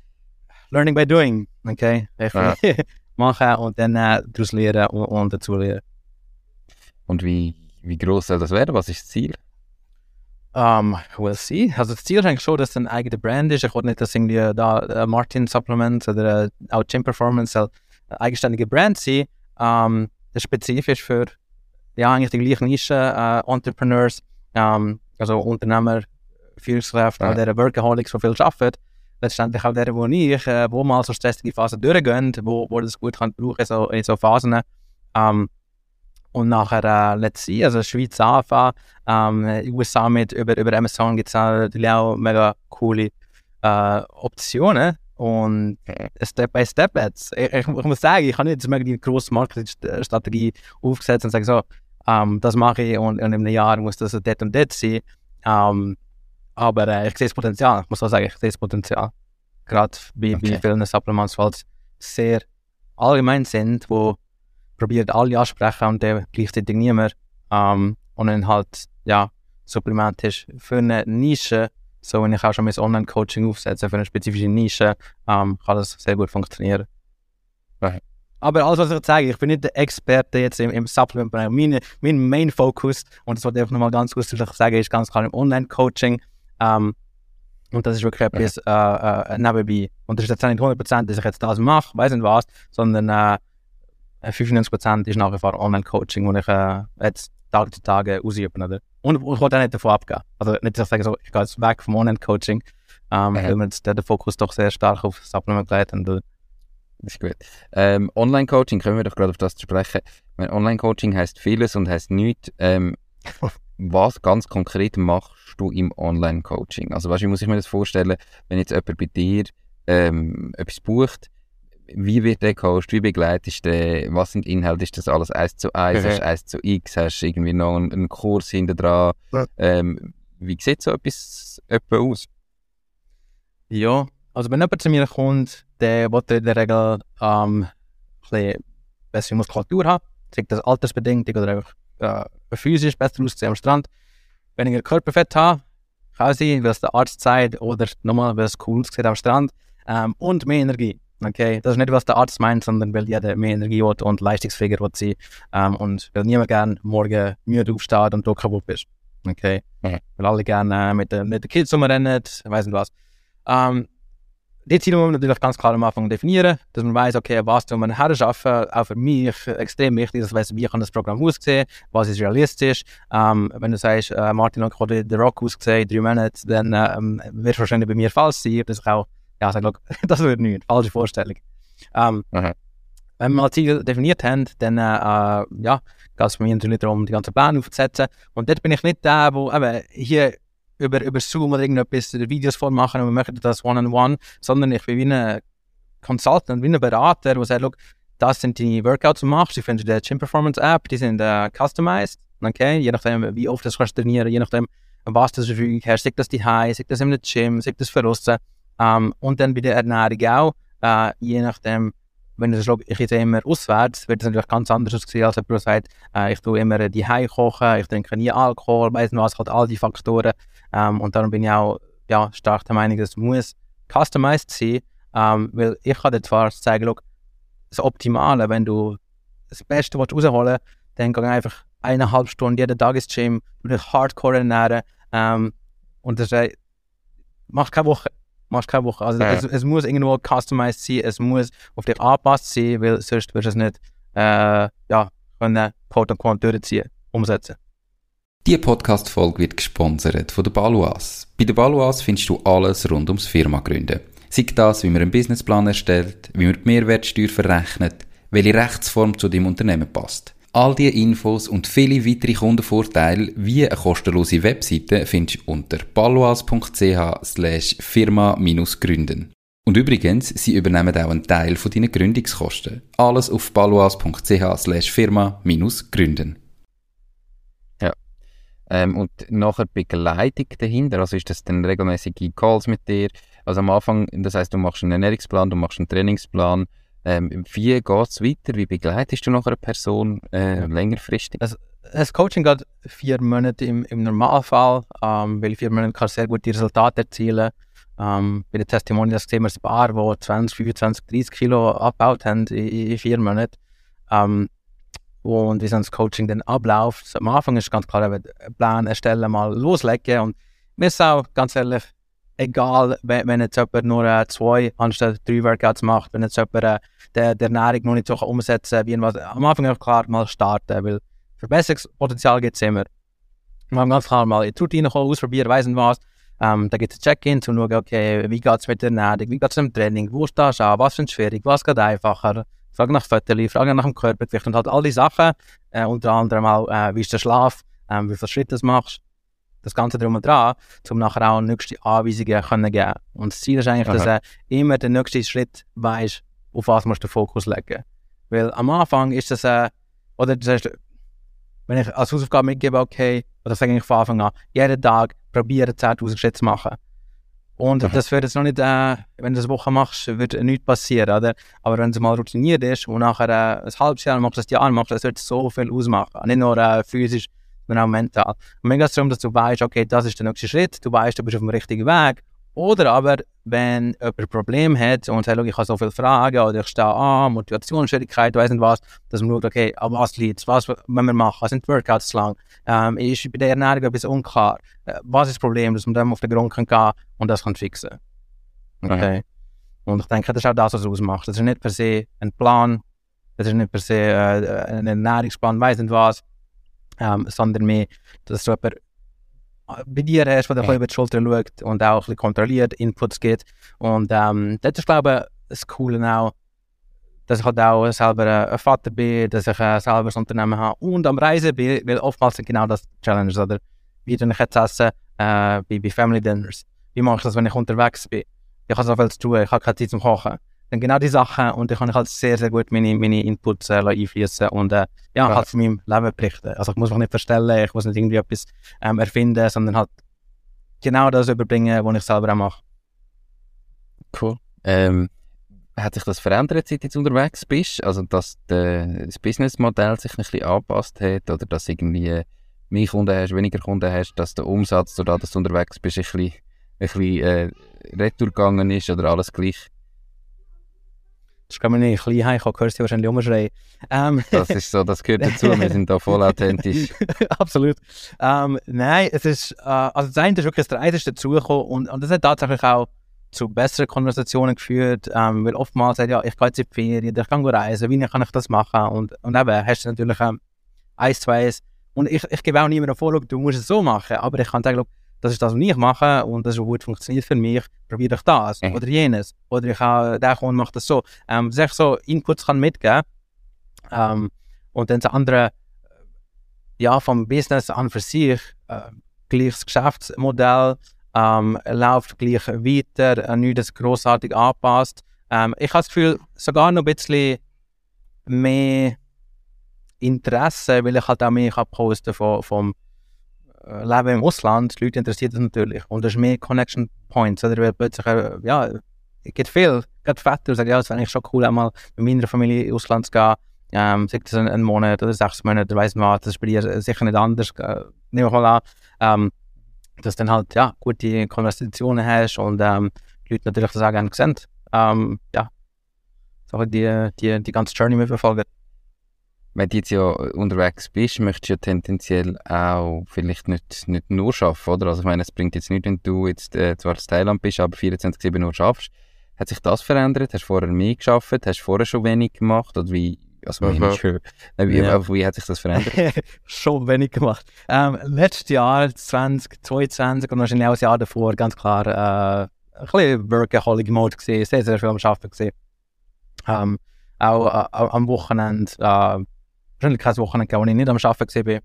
learning by doing, okay? Ich, *laughs* machen und dann äh, daraus lernen und, und dazu lernen. Und wie, wie groß soll das werden? Was ist das Ziel? Um, we'll see. Also das Ziel ist eigentlich schon, dass es eine eigene Brand ist. Ich wollte nicht, dass irgendwie da Martin Supplements oder uh, auch Gym Performance soll eine eigenständige Brand sein. Um, das ist spezifisch für ja, eigentlich die gleichen Nischen, uh, Entrepreneurs, um, also Unternehmer, Führungskräfte, ja. Workaholics, die viel arbeiten letztendlich auch der, wo ich, äh, wo mal so stressige Phasen durchgehen, wo, wo das gut kann brauchen, so, in so Phasen. Ähm, und nachher, äh, let's see, also Schweiz anfangen, ähm, USA mit, über, über Amazon gibt es natürlich auch mega coole äh, Optionen. Und Step by Step jetzt. Ich, ich, ich muss sagen, ich habe nicht eine grosse Marketingstrategie aufgesetzt und sage so, ähm, das mache ich und, und in einem Jahr muss das dort und dort sein. Ähm, aber äh, ich sehe das Potenzial, ich muss auch sagen, ich sehe das Potenzial. Gerade bei, okay. bei vielen Supplements, weil es sehr allgemein sind, wo probiert alle ansprechen und der gleichzeitig niemand. Ähm, und dann halt, ja, supplementisch für eine Nische, so wenn ich auch schon mein Online-Coaching aufsetze für eine spezifische Nische, ähm, kann das sehr gut funktionieren. Right. Aber alles, was ich sage, ich bin nicht der Experte jetzt im, im Supplement-Bereich. Mein, mein Main-Focus, und das wollte ich einfach nochmal ganz kurz sagen, ist ganz klar im Online-Coaching. Ähm, und das ist wirklich etwas äh, äh, nebenbei. Und das ist jetzt nicht 100%, dass ich jetzt das mache, weiß nicht was, sondern äh, 95% ist nach wie vor Online-Coaching, wo ich äh, jetzt Tag zu Tag ausübe. Oder? Und ich wollte auch nicht davon abgehen. Also nicht, dass ich sage, so, ich gehe jetzt weg vom Online-Coaching, ähm, Ja. weil man jetzt, der, der Fokus doch sehr stark auf Supplement legt. Und, äh, Das ist gut. Ähm, Online-Coaching, können wir doch gerade auf das zu sprechen. Online-Coaching heißt vieles und heißt nichts. Ähm, *laughs* was ganz konkret machst du im Online-Coaching? Also, weißt wie muss ich mir das vorstellen, wenn jetzt jemand bei dir ähm, etwas bucht, wie wird der gecoacht, wie begleitest du den, was sind Inhalte, ist das alles 1 zu 1, Mhm. hast du 1 zu X, hast du irgendwie noch einen, einen Kurs hinter dran? Ja. Ähm, wie sieht so etwas etwa aus? Ja, also wenn jemand zu mir kommt, der will in der Regel ähm, ein bisschen bessere Muskulatur haben, sei das altersbedingt oder einfach äh, physisch besser aussehen am Strand. Weniger Körperfett haben, kann sein, weil es der Arzt sagt, oder nochmal, weil es cool aussieht am Strand. Ähm, und mehr Energie. Okay, das ist nicht, was der Arzt meint, sondern weil jeder mehr Energie hat und leistungsfähiger will sein. Ähm, und weil niemand gerne morgen müde aufsteht und du kaputt bist. Okay, Mhm. weil alle gerne äh, mit, den- mit den Kids rumrennen, weiss nicht was. Ähm, *laughs* die Ziele muss man natürlich ganz klar am Anfang definieren, dass man weiß, okay, was tun wir herschaffen. Auch für mich extrem wichtig, dass ich weiss, wie kann das Programm aussehen, was ist realistisch. Ähm, wenn du sagst, äh, Martin hat gerade The Rock ausgesehen, in drei Monate, dann ähm, wird es wahrscheinlich bei mir falsch sein, dass ich auch, ja, sage, look, das wird nicht, falsche Vorstellung. Ähm, wenn wir mal Ziele definiert haben, dann äh, ja, geht es bei mir natürlich darum, die ganzen Pläne aufzusetzen. Und dort bin ich nicht der, wo eben hier über, über Zoom oder irgendetwas Videos vormachen und wir machen das one-on-one, sondern ich bin wie ein Consultant, wie ein Berater, der sagt, das sind die Workouts, die du machst, die findest in der Gym Performance App, die sind äh, customized, okay, je nachdem, wie oft du kannst trainieren, je nachdem, was du zur Verfügung hast, sei das die High, sei das in der Gym, sei das für draussen. Ähm, und dann bei der Ernährung auch, äh, je nachdem, wenn sagst, ich jetzt immer auswärts, wird es natürlich ganz anders aussehen, als jemand, der sagt, äh, ich tue immer die High kochen, ich trinke nie Alkohol, weiss nicht was, halt all die Faktoren. Ähm, und darum bin ich auch ja, stark der Meinung, es muss customized sein, ähm, weil ich kann dir zwar sagen, look, das Optimale, wenn du das Beste rausholen willst, dann geh einfach eineinhalb Stunden jeden Tag ins Gym, du dich hardcore ernähren ähm, und das äh, machst keine Woche. Machst keine Woche. Also Ja. es, es muss irgendwo customized sein, es muss auf dich angepasst sein, weil sonst wirst du es nicht äh, ja, können, quote unquote, durchziehen, umsetzen. Diese Podcast-Folge wird gesponsert von der Baluas. Bei der Baluas findest du alles rund ums Firma gründen. Sei das, wie man einen Businessplan erstellt, wie man die Mehrwertsteuer verrechnet, welche Rechtsform zu deinem Unternehmen passt. All diese Infos und viele weitere Kundenvorteile wie eine kostenlose Webseite findest du unter slash firma-gründen. Und übrigens, sie übernehmen auch einen Teil von deinen Gründungskosten. Alles auf slash firma-gründen. Ähm, und nachher Begleitung dahinter, also ist das dann regelmäßige Calls mit dir? Also am Anfang, das heißt, du machst einen Ernährungsplan, du machst einen Trainingsplan. Ähm, wie geht es weiter? Wie begleitest du nachher eine Person äh, längerfristig? Das Coaching geht vier Monate im, im Normalfall, ähm, weil vier Monate kannst du sehr gut die Resultate erzielen. Ähm, bei den Testimonials sehen wir ein paar, die 20, 25, 30 Kilo abgebaut haben in, in vier Monaten. Ähm, und wie so das Coaching dann abläuft. Am Anfang ist ganz klar, einen Plan erstellen, mal loslegen. Und mir ist auch ganz ehrlich egal, wenn, wenn jetzt jemand nur äh, zwei anstatt drei Workouts macht, wenn jetzt jemand äh, der, der Ernährung noch nicht so umsetzen kann, wie. Am Anfang einfach klar mal starten, weil Verbesserungspotenzial gibt es immer. Wir haben ganz klar mal in die Routine kommen, ausprobieren, weiss nicht was. Ähm, da gibt es ein Check-in, zu schauen, okay, wie geht es mit der Ernährung, wie geht es mit dem Training, wo stehst du an, was ist schwierig, was geht einfacher. Frage nach Fotos, Frage nach dem Körpergewicht und halt all die Sachen. Äh, unter anderem auch, äh, wie ist der Schlaf, ähm, wie viele Schritte du machst. Das Ganze drum und dran, um nachher auch nächste Anweisungen können geben Und das Ziel ist eigentlich, dass Aha. du immer den nächsten Schritt weißt, auf was musst du den Fokus legen. Weil am Anfang ist das, äh, oder du sagst, wenn ich als Hausaufgabe mitgebe, okay, oder sage ich von Anfang an, jeden Tag probiere 10.000 Schritte zu machen. Und Aha. das wird jetzt noch nicht, äh, wenn du das eine Woche machst, wird nichts passieren, oder? Aber wenn es mal routiniert ist und nachher äh, ein halbes Jahr machst, ein Jahr machst, das wird so viel ausmachen. Nicht nur äh, physisch, sondern auch mental. Und mir geht es darum, dass du weißt, okay, das ist der nächste Schritt, du weißt, du bist auf dem richtigen Weg. Oder aber, wenn jemand ein Problem hat und sagt, «Schau, ich habe so viele Fragen oder ich stehe an, Motivationsschwierigkeit, weiss nicht was, dass man schaut, okay, an was liegt was wenn wir machen, sind die Workouts lang, ähm, ist bei der Ernährung etwas unklar, äh, was ist das Problem, dass man dann auf den Grund kann gehen und das kann fixen. Okay. Und ich denke, das ist auch das, was es ausmacht. Das ist nicht per se ein Plan, das ist nicht per se äh, ein Ernährungsplan, weiss nicht was, ähm, sondern mehr, dass du jemand bei dir hast, der ja. über die Schulter schaut und auch ein bisschen kontrolliert, Inputs gibt. Und ähm, das ist, glaube ich, das Coole auch, dass ich halt auch selber ein Vater bin, dass ich äh, selber ein Unternehmen habe und am Reisen bin, weil oftmals sind genau das Challenges, oder? Wie tue ich jetzt essen äh, bei, bei Family Dinners? Wie mache ich das, wenn ich unterwegs bin? Ich habe so viel zu tun, ich habe keine Zeit zum Kochen. Dann genau die Sachen und dann kann ich halt sehr, sehr gut meine, meine Inputs äh, einfließen und äh, ja, ja, halt von meinem Leben berichten. Also ich muss mich nicht verstellen, ich muss nicht irgendwie etwas ähm, erfinden, sondern halt genau das überbringen, was ich selber auch mache. Cool. Ähm, hat sich das verändert, seit du jetzt unterwegs bist? Also, dass de, das Businessmodell sich ein bisschen angepasst hat oder dass irgendwie mehr Kunden hast, weniger Kunden hast, dass der Umsatz, dadurch, dass du unterwegs bist, ein bisschen, ein bisschen äh, retour gegangen ist oder alles gleich? Das kann man nicht klein haben, ich kann Kirsty wahrscheinlich umschreien. Ähm, das ist so, das gehört dazu, wir sind da voll authentisch. *laughs* Absolut. Ähm, nein, es ist, äh, also das eine ist wirklich, das Reise ist dazugekommen und, und das hat tatsächlich auch zu besseren Konversationen geführt, ähm, weil oftmals sagt, ja, ich gehe jetzt in die Ferien, ich kann reisen, wie kann ich das machen? Und, und eben, hast du natürlich ähm, eins, zwei, und ich, ich gebe auch niemandem vor, du musst es so machen, aber ich kann sagen, das ist das, was ich mache und das ist gut funktioniert für mich, probiere ich das mhm. oder jenes. Oder ich habe, der Kunde macht das so. Ähm, dass ich so Inputs kann mitgeben ähm, und dann das andere, ja, vom Business an für sich, äh, gleiches Geschäftsmodell, ähm, läuft gleich weiter, äh, nichts grossartig anpasst. Ähm, ich habe das Gefühl, sogar noch ein bisschen mehr Interesse, weil ich halt auch mehr posten von, vom äh, Leben im Ausland, die Leute interessiert das natürlich. Und es ist mehr Connection Points, oder? Weil plötzlich, äh, ja, es gibt viel, gerade Väter, sagen, ja, es wäre eigentlich schon cool, einmal mit meiner Familie ins Ausland zu gehen. Ähm, sei das ein, ein, Monat oder sechs Monate, weiss man was, das ist bei dir sicher nicht anders, äh, nehme ich mal an. Ähm, dass dann halt, ja, gute Konversationen hast und ähm, die Leute natürlich das auch gerne sehen. Ähm, ja, so die, die, die ganze Journey mitverfolgen wenn du jetzt ja unterwegs bist, möchtest du ja tendenziell auch vielleicht nicht, nicht nur arbeiten, oder? Also ich meine, es bringt jetzt nicht, wenn du jetzt äh, zwar in Thailand bist, aber 24-7 nur schaffst. Hat sich das verändert? Hast du vorher mehr geschafft? Hast du vorher schon wenig gemacht? Oder wie, also mhm. wie, wie, ja. wie hat sich das verändert? *laughs* schon wenig gemacht. Ähm, letztes Jahr, 2022 und wahrscheinlich auch das Jahr davor, ganz klar, äh, ein bisschen Workaholic-Mode gesehen, sehr, sehr viel am Arbeiten gesehen. Ähm, auch äh, am Wochenende äh, wahrscheinlich kein Wochenende, wo ich nicht am Arbeiten war.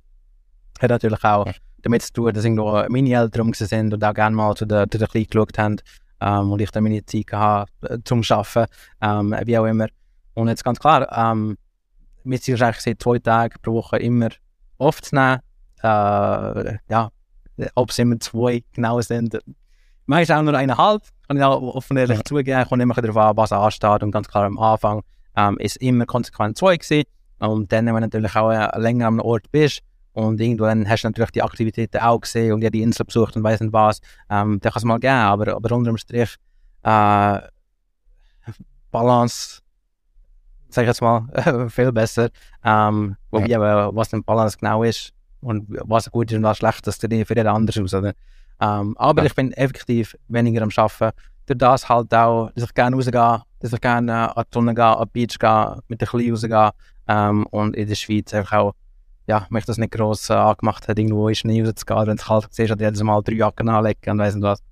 Hat natürlich auch damit zu tun, dass irgendwo meine Eltern rum sind und auch gerne mal zu den, zu den Kleinen geschaut haben ähm, und ich dann meine Zeit hatte äh, zum Arbeiten, ähm, wie auch immer. Und jetzt ganz klar, ähm, wir sind eigentlich seit zwei Tagen pro Woche immer aufzunehmen. Äh, ja, ob es immer zwei genau sind. Meistens auch nur eineinhalb, kann ich auch offen ehrlich ja. zugeben. Kommt immer darauf an, was ansteht. Und ganz klar am Anfang ähm, ist immer konsequent zwei gewesen. Und dann, wenn du natürlich auch äh, länger am Ort bist und irgendwann hast du natürlich die Aktivitäten auch gesehen und ja die Insel besucht und weiss nicht was, ähm, dann kann es mal gehen. Aber, aber unter dem Strich, äh, Balance, sag ich jetzt mal, *laughs* viel besser. Ähm, wobei ja. aber, was denn Balance genau ist und was gut ist und was schlecht ist, das für jeden anders aus. Oder? Ähm, aber ja. ich bin effektiv weniger am Arbeiten. Durch das halt auch, dass ich gerne rausgehe, dass ich gerne äh, an die Sonne gehe, an die Beach gehe, mit den Kleinen rausgehe. Ähm, und in der Schweiz einfach auch, ja, mich das nicht gross äh, angemacht hat, irgendwo in Schnee rauszugehen, wenn es kalt ist, oder jedes Mal drei Jacken anlegen und weiss nicht was.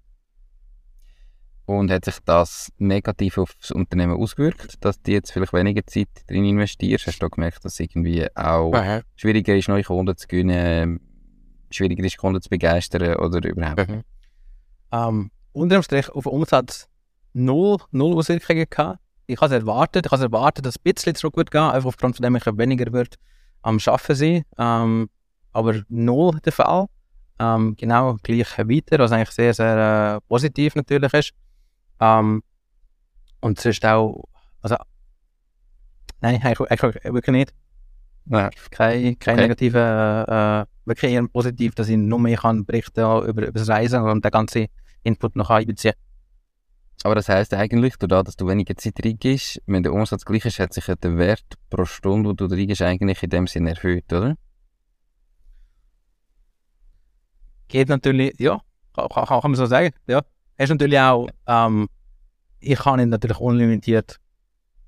Und hat sich das negativ auf das Unternehmen ausgewirkt, dass du jetzt vielleicht weniger Zeit drin investierst? Hast du gemerkt, dass es irgendwie auch mhm. schwieriger ist, neue Kunden zu gewinnen, schwieriger ist, Kunden zu begeistern oder überhaupt? Mhm. Um, unter dem Strich auf den Umsatz null, null Auswirkungen gehabt ich habe es erwartet. Ich habe erwartet, dass es ein bisschen zurück wird gehen, einfach aufgrund von dem ich weniger wird am Arbeiten sein. Ähm, aber null der Fall. ähm, genau gleich weiter, was eigentlich sehr, sehr äh, positiv natürlich ist. Ähm, und es ist auch, also, nein, eigentlich, eigentlich wirklich nicht. Ja. Kein, kein okay. negative, äh, äh, wirklich eher positiv, dass ich noch mehr kann berichten über, über das Reisen und den ganzen Input noch einbeziehen. Aber das heisst eigentlich, dadurch, dass du weniger Zeit reingehst, wenn der Umsatz gleich ist, hat sich der Wert pro Stunde, wo du reingehst, eigentlich in dem Sinne erhöht, oder? Geht natürlich, ja, kann, kann, kann man so sagen, ja. Es ist natürlich auch, ähm, ich kann ihn natürlich unlimitiert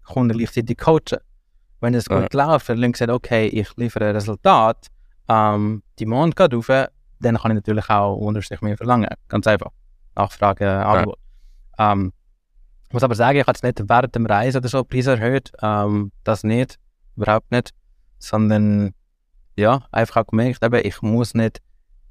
Kunden gleichzeitig coachen. Wenn es gut ja. läuft, dann sagt, okay, ich liefere ein Resultat, ähm, die Mond geht rauf, dann kann ich natürlich auch unterschiedlich mehr verlangen. Ganz einfach. Nachfrage, Angebot. Ja. Ähm, ich muss aber sagen, ich habe jetzt nicht während dem Reisen oder so Preise erhöht. Ähm, das nicht. Überhaupt nicht. Sondern, ja, einfach auch gemerkt, eben, ich muss nicht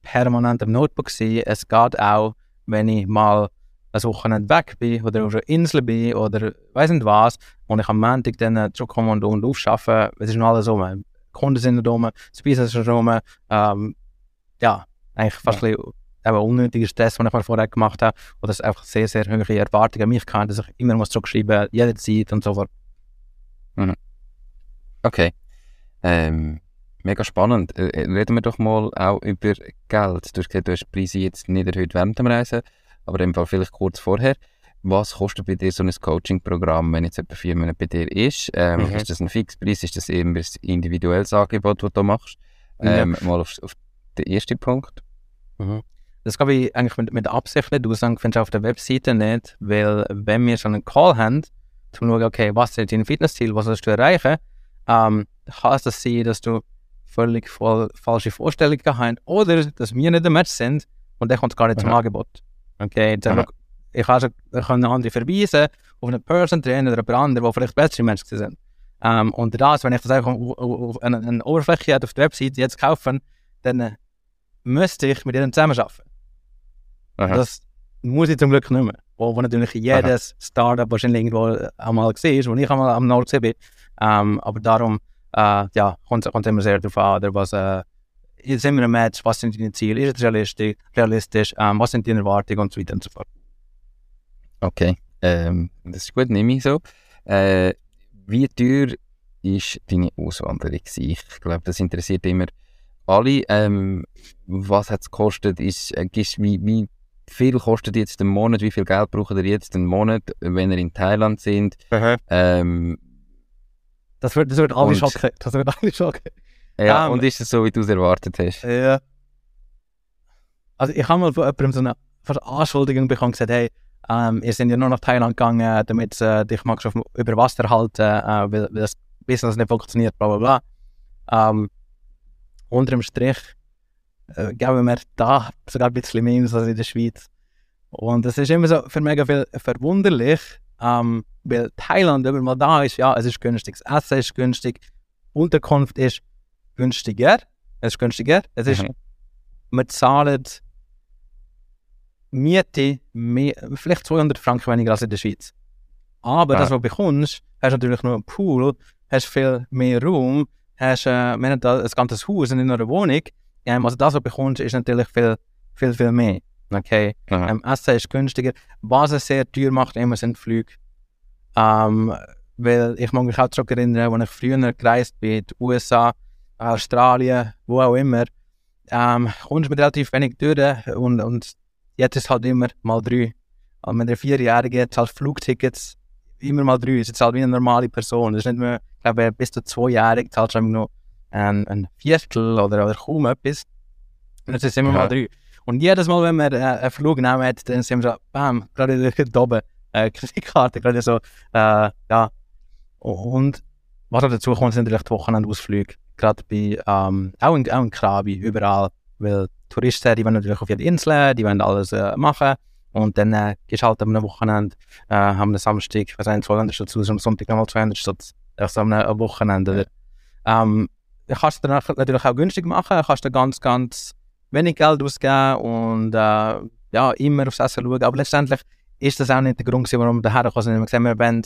permanent am Notebook sein. Es geht auch, wenn ich mal ein Wochenende weg bin oder auf einer Insel bin oder weiß nicht was und ich am Montag dann zurückkomme und, und aufschaffen, es ist noch alles rum. Die Kunden sind rum, das Business ist rum. Ähm, ja, eigentlich fast ja. ein bisschen eben unnötiger Stress, den ich mir vorher gemacht habe. Oder es einfach sehr, sehr hohe Erwartungen an mich kann, dass ich immer muss zurückschreiben muss, jederzeit und so fort. Mhm. Okay. Ähm, mega spannend. Äh, äh, reden wir doch mal auch über Geld. Du hast gesagt, du hast die Preise jetzt nicht erhöht während dem Reisen aber im Fall vielleicht kurz vorher. Was kostet bei dir so ein Coaching-Programm, wenn jetzt etwa vier Monate bei dir ist? Ähm, mhm. Ist das ein Fixpreis? Ist das eben ein individuelles Angebot, das du machst? Ähm, ja. Mal auf, auf, den ersten Punkt. Mhm. Das kann ich eigentlich mit, mit Absicht nicht aussagen, findest du auf der Webseite nicht, weil wenn wir schon einen Call haben, zu schauen, okay, was ist dein Fitnessziel, was willst du erreichen, ähm, kann es das sein, dass du völlig voll, falsche Vorstellungen hast oder dass wir nicht im Match sind und der kommt gar nicht mhm. zum Angebot. Okay, ja. ich kann, ich kann andere verweisen auf einen Person Trainer oder einen anderen, der vielleicht bessere Menschen sind. Ähm, und das, wenn ich das einfach auf, auf eine, eine, Oberfläche auf der Website jetzt kaufen, dann äh, müsste ich mit ihnen zusammenarbeiten. Aha. Das muss ich zum Glück nicht mehr. Wo, wo natürlich jedes Aha. Startup wahrscheinlich irgendwo einmal war, wo ich einmal am Nord bin. Ähm, aber darum äh, ja, kommt es immer sehr darauf an, was, äh, sind wir ein Match, was sind deine Ziele, ist es realistisch, realistisch ähm, was sind deine Erwartungen und so weiter und so fort. Okay, ähm, das ist gut, nehme ich so. Äh, wie teuer ist deine Auswanderung? Ich glaube, das interessiert immer alle. Ähm, was hat es gekostet? Ist, äh, wie, wie viel kostet jetzt ein Monat? Wie viel Geld braucht ihr jetzt einen Monat, wenn ihr in Thailand sind? Ähm, das wird, das wird alle schocken. Das wird alle schocken. Ja, um, und ist es so, wie du es erwartet hast? Ja. Also ich habe mal von jemandem so eine Anschuldigung bekommen, gesagt, hey, ähm, ihr seid ja nur nach Thailand gegangen, damit äh, dich magst auf, über Wasser halten, äh, weil, weil, das Business nicht funktioniert, bla bla bla. Ähm, unter dem Strich äh, geben wir da sogar ein bisschen mehr als in der Schweiz. Und das ist immer so für mega viel verwunderlich, ähm, weil Thailand, wenn man mal da ist, ja, es ist günstig, das Essen ist günstig, Unterkunft ist günstiger. Es ist günstiger. Es ist, mhm. wir zahlen Miete mehr, vielleicht 200 Franken weniger als in der Schweiz. Aber ah. das, was du bekommst, hast natürlich nur einen Pool, hast viel mehr Raum, hast äh, wir ein ganzes Haus und nicht nur eine Wohnung. Ähm, also das, was du bekommst, ist natürlich viel, viel, viel mehr. Okay? Ähm, Essen ist günstiger. Was es sehr teuer macht, immer sind Flüge. Ähm, weil ich mag mich auch zurück erinnern, als ich früher gereist bin, in die USA, Australien, wo auch immer, ähm, kommst mit relativ wenig durch und, und jetzt ist halt immer mal drei. Und mit der Vierjährigen zahlt Flugtickets immer mal drei. ist jetzt halt wie eine normale Person. Das ist nicht mehr, ich glaube, bis zu zweijährig zahlst du noch ein, ein Viertel oder, oder kaum etwas. Und jetzt ist immer ja. mal drei. Und jedes Mal, wenn wir äh, einen Flug nehmen, dann sind wir so, bam, gerade *laughs* oben, äh, Kreditkarte, gerade so, äh, ja. Und was dazu kommt, sind natürlich die Wochenendausflüge gerade bei, ähm, auch, in, auch in Krabi, überall, weil Touristen, die wollen natürlich auf jede Insel, die wollen alles äh, machen und dann äh, gehst halt am Wochenende, äh, am Samstag, was ein 200 Stutz aus, am Sonntag nochmal 200 Stutz, also am Wochenende. Ja. Ähm, kannst du dann natürlich auch günstig machen, kannst du ganz, ganz wenig Geld ausgeben und äh, ja, immer aufs Essen schauen, aber letztendlich ist das auch nicht der Grund, warum wir daher kommen, sondern wir sehen, wir wollen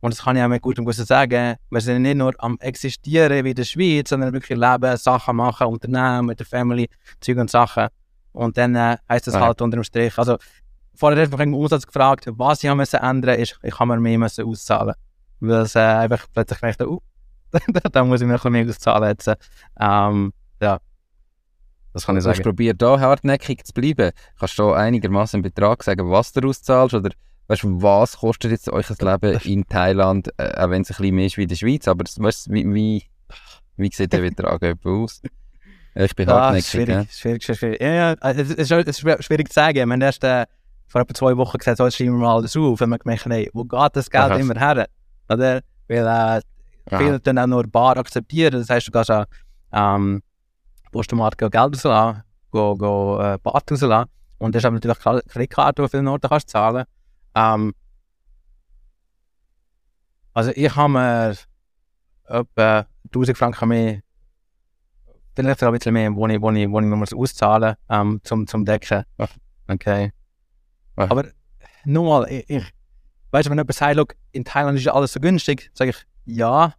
und das kann ich auch mit gutem Gewissen sagen. Wir sind nicht nur am Existieren wie in der Schweiz, sondern wirklich leben, Sachen machen, unternehmen mit der Family, Zeug und Sachen. und dann äh, heisst das Ah. halt unter dem Strich. Also vorher hat mich dem Umsatz gefragt, was ich haben müssen ändern ist, ich habe mir mehr müssen auszahlen. Weil es äh, einfach plötzlich gemerkt uh, *laughs* da muss ich mir ein bisschen jetzt. Ähm, ja, das kann ich sagen. probiert, da hartnäckig zu bleiben. Kannst du einigermaßen einen Betrag sagen, was du auszahlst? Oder weißt du, was kostet jetzt euch das Leben in Thailand, äh, auch wenn es ein bisschen mehr ist wie in der Schweiz? Aber das, weißt, wie, wie, wie sieht der Betrag *laughs* aus? Ich bin Ah, hartnäckig. schwierig, ja. schwierig, schwierig, schwierig. Ja, ja, es ist, es ist schwer- schwierig zu sagen. Wir haben erst äh, vor etwa zwei Wochen gesagt, so, jetzt schreiben wir mal das auf. Und wir gemerkt, hey, wo geht das Geld Aha. immer her? Oder? Weil äh, Aha. viele dann auch nur bar akzeptieren. Das heißt, du kannst auch ähm, Postomat Geld rauslassen, go, go, äh, Bad rauslassen. Und das ist aber natürlich Kreditkarte, die vielen Orten kannst zahlen. Ähm, also ich habe mir etwa 1000 Franken mehr, vielleicht ein bisschen mehr, wo ich, wo ich, wo ich muss auszahlen ähm, zum, zum Decken. Okay. Aber nochmal, ich, ich weißt du, wenn jemand sagt, «Schau, in Thailand ist ja alles so günstig, sage ich, ja,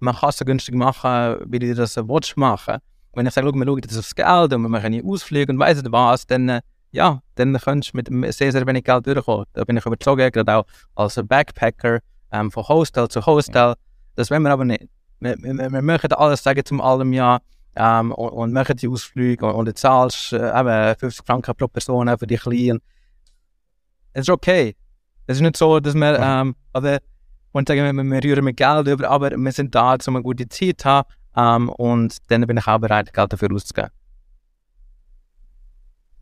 man kann es so günstig machen, wie du das äh, willst machen. Wenn ich sage, «Schau, wir schauen jetzt aufs Geld und wir machen Ausflüge und weiss nicht was, dann, äh, ja, dann könntest du mit dem sehr, sehr wenig Geld durchkommen. Da bin ich überzeugt, gerade auch als Backpacker ähm, von Hostel zu Hostel. Das wollen wir aber nicht. Wir, wir, wir möchten alles sagen zum allem ja ähm, und, und machen die Ausflüge und, und du zahlst äh, eben 50 Franken pro Person für die Kleinen. Es ist okay. Es ist nicht so, dass wir, ähm, oder, und sagen, wir, wir rühren mit Geld über, aber wir sind da, um eine gute Zeit zu haben ähm, und dann bin ich auch bereit, Geld dafür auszugeben.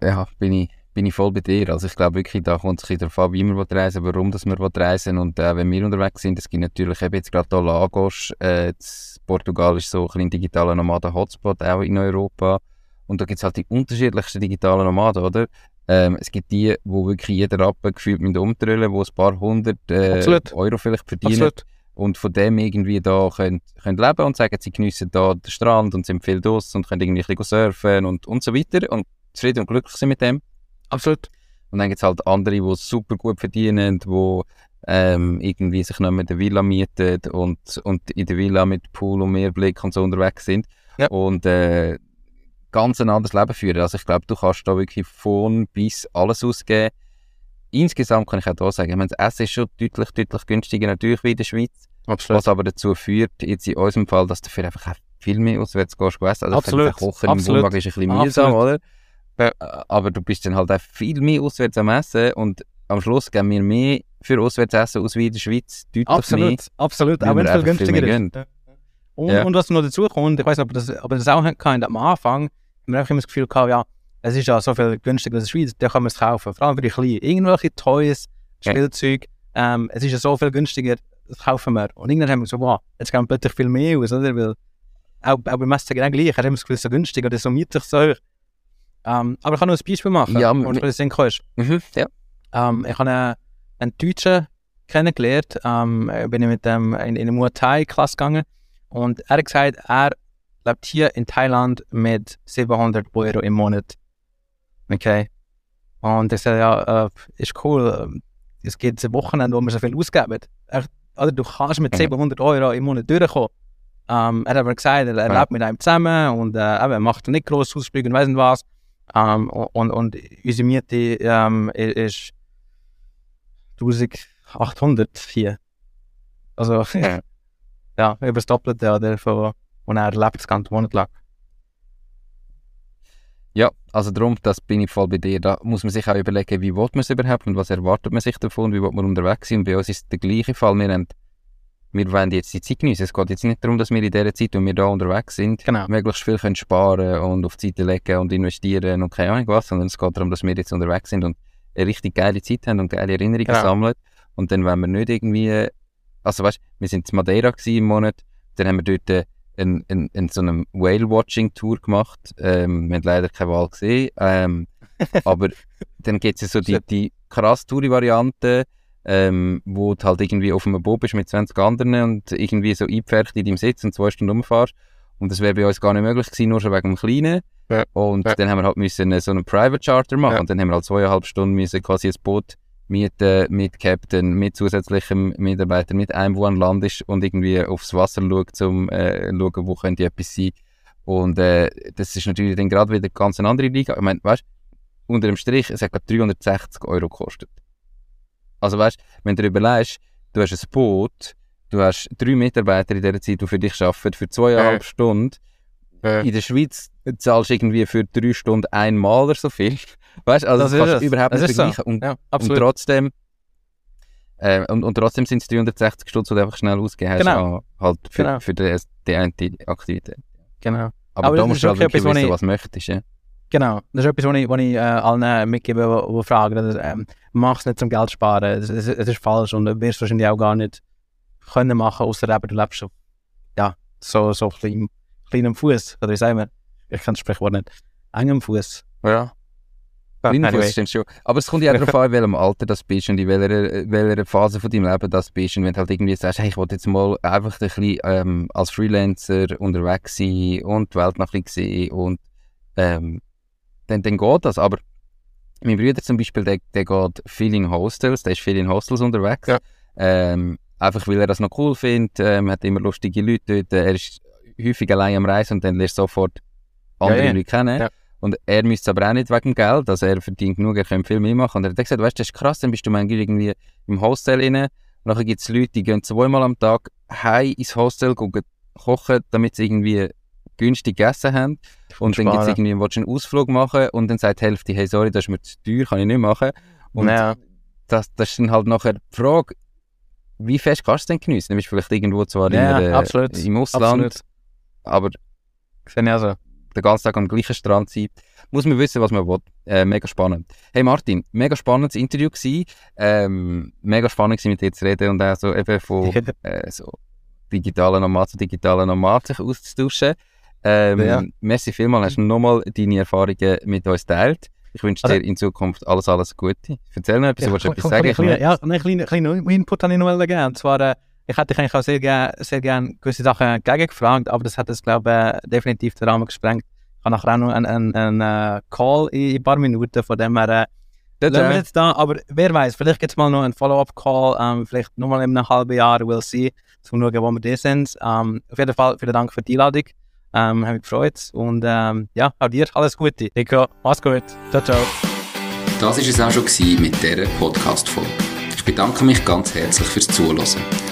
Ja, bin ich, bin ich voll bei dir. Also ich glaube wirklich, da kommt es ein bisschen darauf an, wie will reisen warum dass will reisen und äh, wenn wir unterwegs sind, es gibt natürlich eben jetzt gerade hier Lagos, äh, Portugal ist so ein bisschen digitaler Nomaden-Hotspot, auch in Europa und da gibt es halt die unterschiedlichsten digitalen Nomaden, oder? Ähm, es gibt die, wo wirklich jeder Rappen gefühlt mit umtrüllen, wo ein paar hundert äh. Euro vielleicht verdienen Absolut. und von dem irgendwie da können, können leben und sagen, sie geniessen da den Strand und sind viel draus und können irgendwie ein bisschen surfen und, und so weiter und zufrieden und glücklich sind mit dem. Absolut. Und dann gibt es halt andere, die super gut verdienen, die ähm, irgendwie sich noch mit der Villa mieten und, und in der Villa mit Pool und Meerblick und so unterwegs sind. Ja. Und äh, ganz ein anderes Leben führen. Also ich glaube, du kannst da wirklich von bis alles ausgeben. Insgesamt kann ich auch da sagen, ich meine, das Essen ist schon deutlich, deutlich günstiger natürlich wie in der Schweiz. Absolut. Was aber dazu führt, jetzt in unserem Fall, dass du dafür einfach auch viel mehr auswärts gehst essen. Also Absolut, Kochen im absolut, Wohnwagen ist ein bisschen mühsam, absolut. oder? Äh, Aber du bist dann halt auch viel mehr auswärts am Essen und am Schluss geben wir mehr für auswärts essen aus wie in der Schweiz. Deutlich mehr. Absolut, absolut. weil Auch wenn es viel viel günstiger mehr ist. Und, Ja. und was noch dazu kommt, ich weiß nicht, ob das, ob das auch hatten, am Anfang, wir einfach immer das Gefühl gehabt, ja, es ist ja so viel günstiger als in der Schweiz, da kann man es kaufen. Vor allem für die Kleinen. Irgendwelche Toys. Spielzeug, ähm, es ist ja so viel günstiger, das kaufen wir. Und irgendwann haben wir so, wow, jetzt geben wir plötzlich viel mehr aus, oder? Weil auch, auch beim Essen genau gleich, haben wir das Gefühl, so günstig oder so mietlich so hoch. Ähm, aber ich kann noch ein Beispiel machen, Ja, wir- du das Sinn kannst. Mhm, ja. Ähm, ich habe einen, einen Deutschen kennengelernt, ähm, äh, bin ich mit dem in, in eine Muay Thai-Klasse gegangen und er hat gesagt, er lebt hier in Thailand mit 700 Euro im Monat. Okay. Und ich sagte, ja, äh, ist cool, es gibt Wochenende, wo wir so viel ausgeben. Er, oder du kannst mit Mhm. 700 Euro im Monat durchkommen. Ähm, er hat aber gesagt, er, er lebt mit einem zusammen und äh, er macht nicht groß Ausflüge und weiss nicht was. Ähm, und, und unsere Miete ähm, ist 1800 hier. Also, Ja. *laughs* ja, über das Doppelte oder von, wo er lebt, das ganze Monat lang. Ja, also darum, das bin ich voll bei dir. Da muss man sich auch überlegen, wie will man es überhaupt und was erwartet man sich davon und wie will man unterwegs sein. Und bei uns ist es der gleiche Fall. Wir, haben, wir wollen jetzt die Zeit genießen. Es geht jetzt nicht darum, dass wir in dieser Zeit, wenn wir da unterwegs sind, Genau. möglichst viel können sparen und auf die Seite legen und investieren und keine Ahnung was, sondern es geht darum, dass wir jetzt unterwegs sind und eine richtig geile Zeit haben und geile Erinnerungen Genau. sammeln. Und dann wollen wir nicht irgendwie, also weißt, wir sind in Madeira gewesen im Monat, dann haben wir dort ein, ein, ein, so eine Whale-Watching-Tour gemacht. Ähm, wir haben leider keine Wahl gesehen. Ähm, *laughs* aber dann gibt es ja so die, die krass Touri-Variante, ähm, wo du halt irgendwie auf einem Boot bist mit 20 anderen und irgendwie so eingepfercht in deinem Sitz und zwei Stunden rumfährst. Und das wäre bei uns gar nicht möglich gewesen, nur schon wegen dem Kleinen. Ja. Und Ja. dann haben wir halt müssen äh, so einen Private Charter machen. Ja. Und dann haben wir halt zweieinhalb Stunden müssen quasi ein Boot mieten mit Captain, mit zusätzlichem Mitarbeiter, mit einem, der an Land ist und irgendwie aufs Wasser schaut, um äh, schauen, wo könnte etwas sein. Und äh, das ist natürlich dann gerade wieder ganz eine andere Liga. Ich meine, weißt unter dem Strich, es hat gerade 360 Euro gekostet. Also weißt wenn du dir überlegst, du hast ein Boot, du hast drei Mitarbeiter in dieser Zeit, die für dich arbeiten, für zweieinhalb Äh. Stunden. Äh. In der Schweiz zahlst du irgendwie für drei Stunden einmal so viel. Weißt also Das das, ist kannst du überhaupt Das nicht ist so. vergleichen. Und, Ja, und trotzdem äh, und, und trotzdem sind es 360 Stunden, die du einfach schnell ausgegeben hast, Genau. an- halt für, Genau. für die, die eine Aktivität. genau. Aber, Aber da musst du halt wirklich etwas, wissen, was du möchtest. Ja. Genau, das ist etwas, was ich, was ich äh, allen mitgebe, die, fragen. Ähm, mach es nicht zum Geld sparen, es ist falsch und du wirst wahrscheinlich auch gar nicht können machen, außer eben du lebst auf, ja, so, so klein, kleinem Fuß, oder wie sagen wir? Ich kann das Sprichwort nicht. Engem Fuß. Ja. Kleiner Fuß stimmt schon. Aber es kommt ja auch darauf an, in welchem Alter das bist und in welcher, welcher Phase von deinem Leben das bist. Und wenn du halt irgendwie sagst, hey, ich will jetzt mal einfach ein bisschen ähm, als Freelancer unterwegs sein und die Welt noch ein bisschen sehen und ähm, dann, dann geht das. Aber mein Bruder zum Beispiel, der, der geht viel in Hostels, der ist viel in Hostels unterwegs. Ja. Ähm, einfach weil er das noch cool findet, ähm, hat immer lustige Leute dort, er ist häufig allein am Reisen und dann lernst du sofort andere ja. Leute kennen. Und er müsste es aber auch nicht wegen Geld, also er verdient genug, er kann viel mehr machen. Und er hat gesagt, weißt du, das ist krass, dann bist du manchmal irgendwie im Hostel rein und dann gibt es Leute, die gehen zweimal am Tag heim ins Hostel, gehen kochen, damit sie irgendwie günstig gegessen haben. Und dann gibt es Sparen. irgendwie, willst du einen Ausflug machen und dann sagt die Hälfte, hey, sorry, das ist mir zu teuer, kann ich nicht machen. Und ja, das, das ist dann halt nachher die Frage, wie fest kannst du es denn geniessen? Du bist vielleicht irgendwo zwar Ja, in der, absolut. im Ausland, absolut. aber Sehe ich also. Den ganzen Tag am gleichen Strand sein. Muss man wissen, was man will. Äh, mega spannend. Hey Martin, mega spannendes Interview gewesen. Ähm, mega spannend gewesen, mit dir zu reden und auch so eben von äh, so digitalen Nomaden zu digitalen Nomaden sich auszutauschen. Ähm, Ja. Merci vielmals, hast du nochmal deine Erfahrungen mit uns geteilt. Ich wünsche Also- dir in Zukunft alles, alles Gute. Erzähl noch etwas, Ja, du etwas sagen? kleine- Ja, einen kleinen, kleinen Input habe ich noch geben. Und zwar, äh, ich hätte dich eigentlich auch sehr gerne sehr gern gewisse Sachen gegengefragt, aber das hat es, glaube ich, äh, definitiv den Rahmen gesprengt. Ich habe nachher auch noch einen, einen, einen äh, Call in ein paar Minuten, von dem her äh, lassen wir jetzt da. Aber wer weiß, vielleicht gibt es mal noch einen Follow-up-Call, ähm, vielleicht nochmal in einem halben Jahr, we'll see, zum schauen, wo wir da sind. Ähm, auf jeden Fall vielen Dank für die Einladung. Ähm, habe mich gefreut. Und ähm, ja, auch dir alles Gute. Nico, mach's gut. Ciao, ciao. Das war es auch schon mit dieser Podcast-Folge. Ich bedanke mich ganz herzlich fürs Zuhören.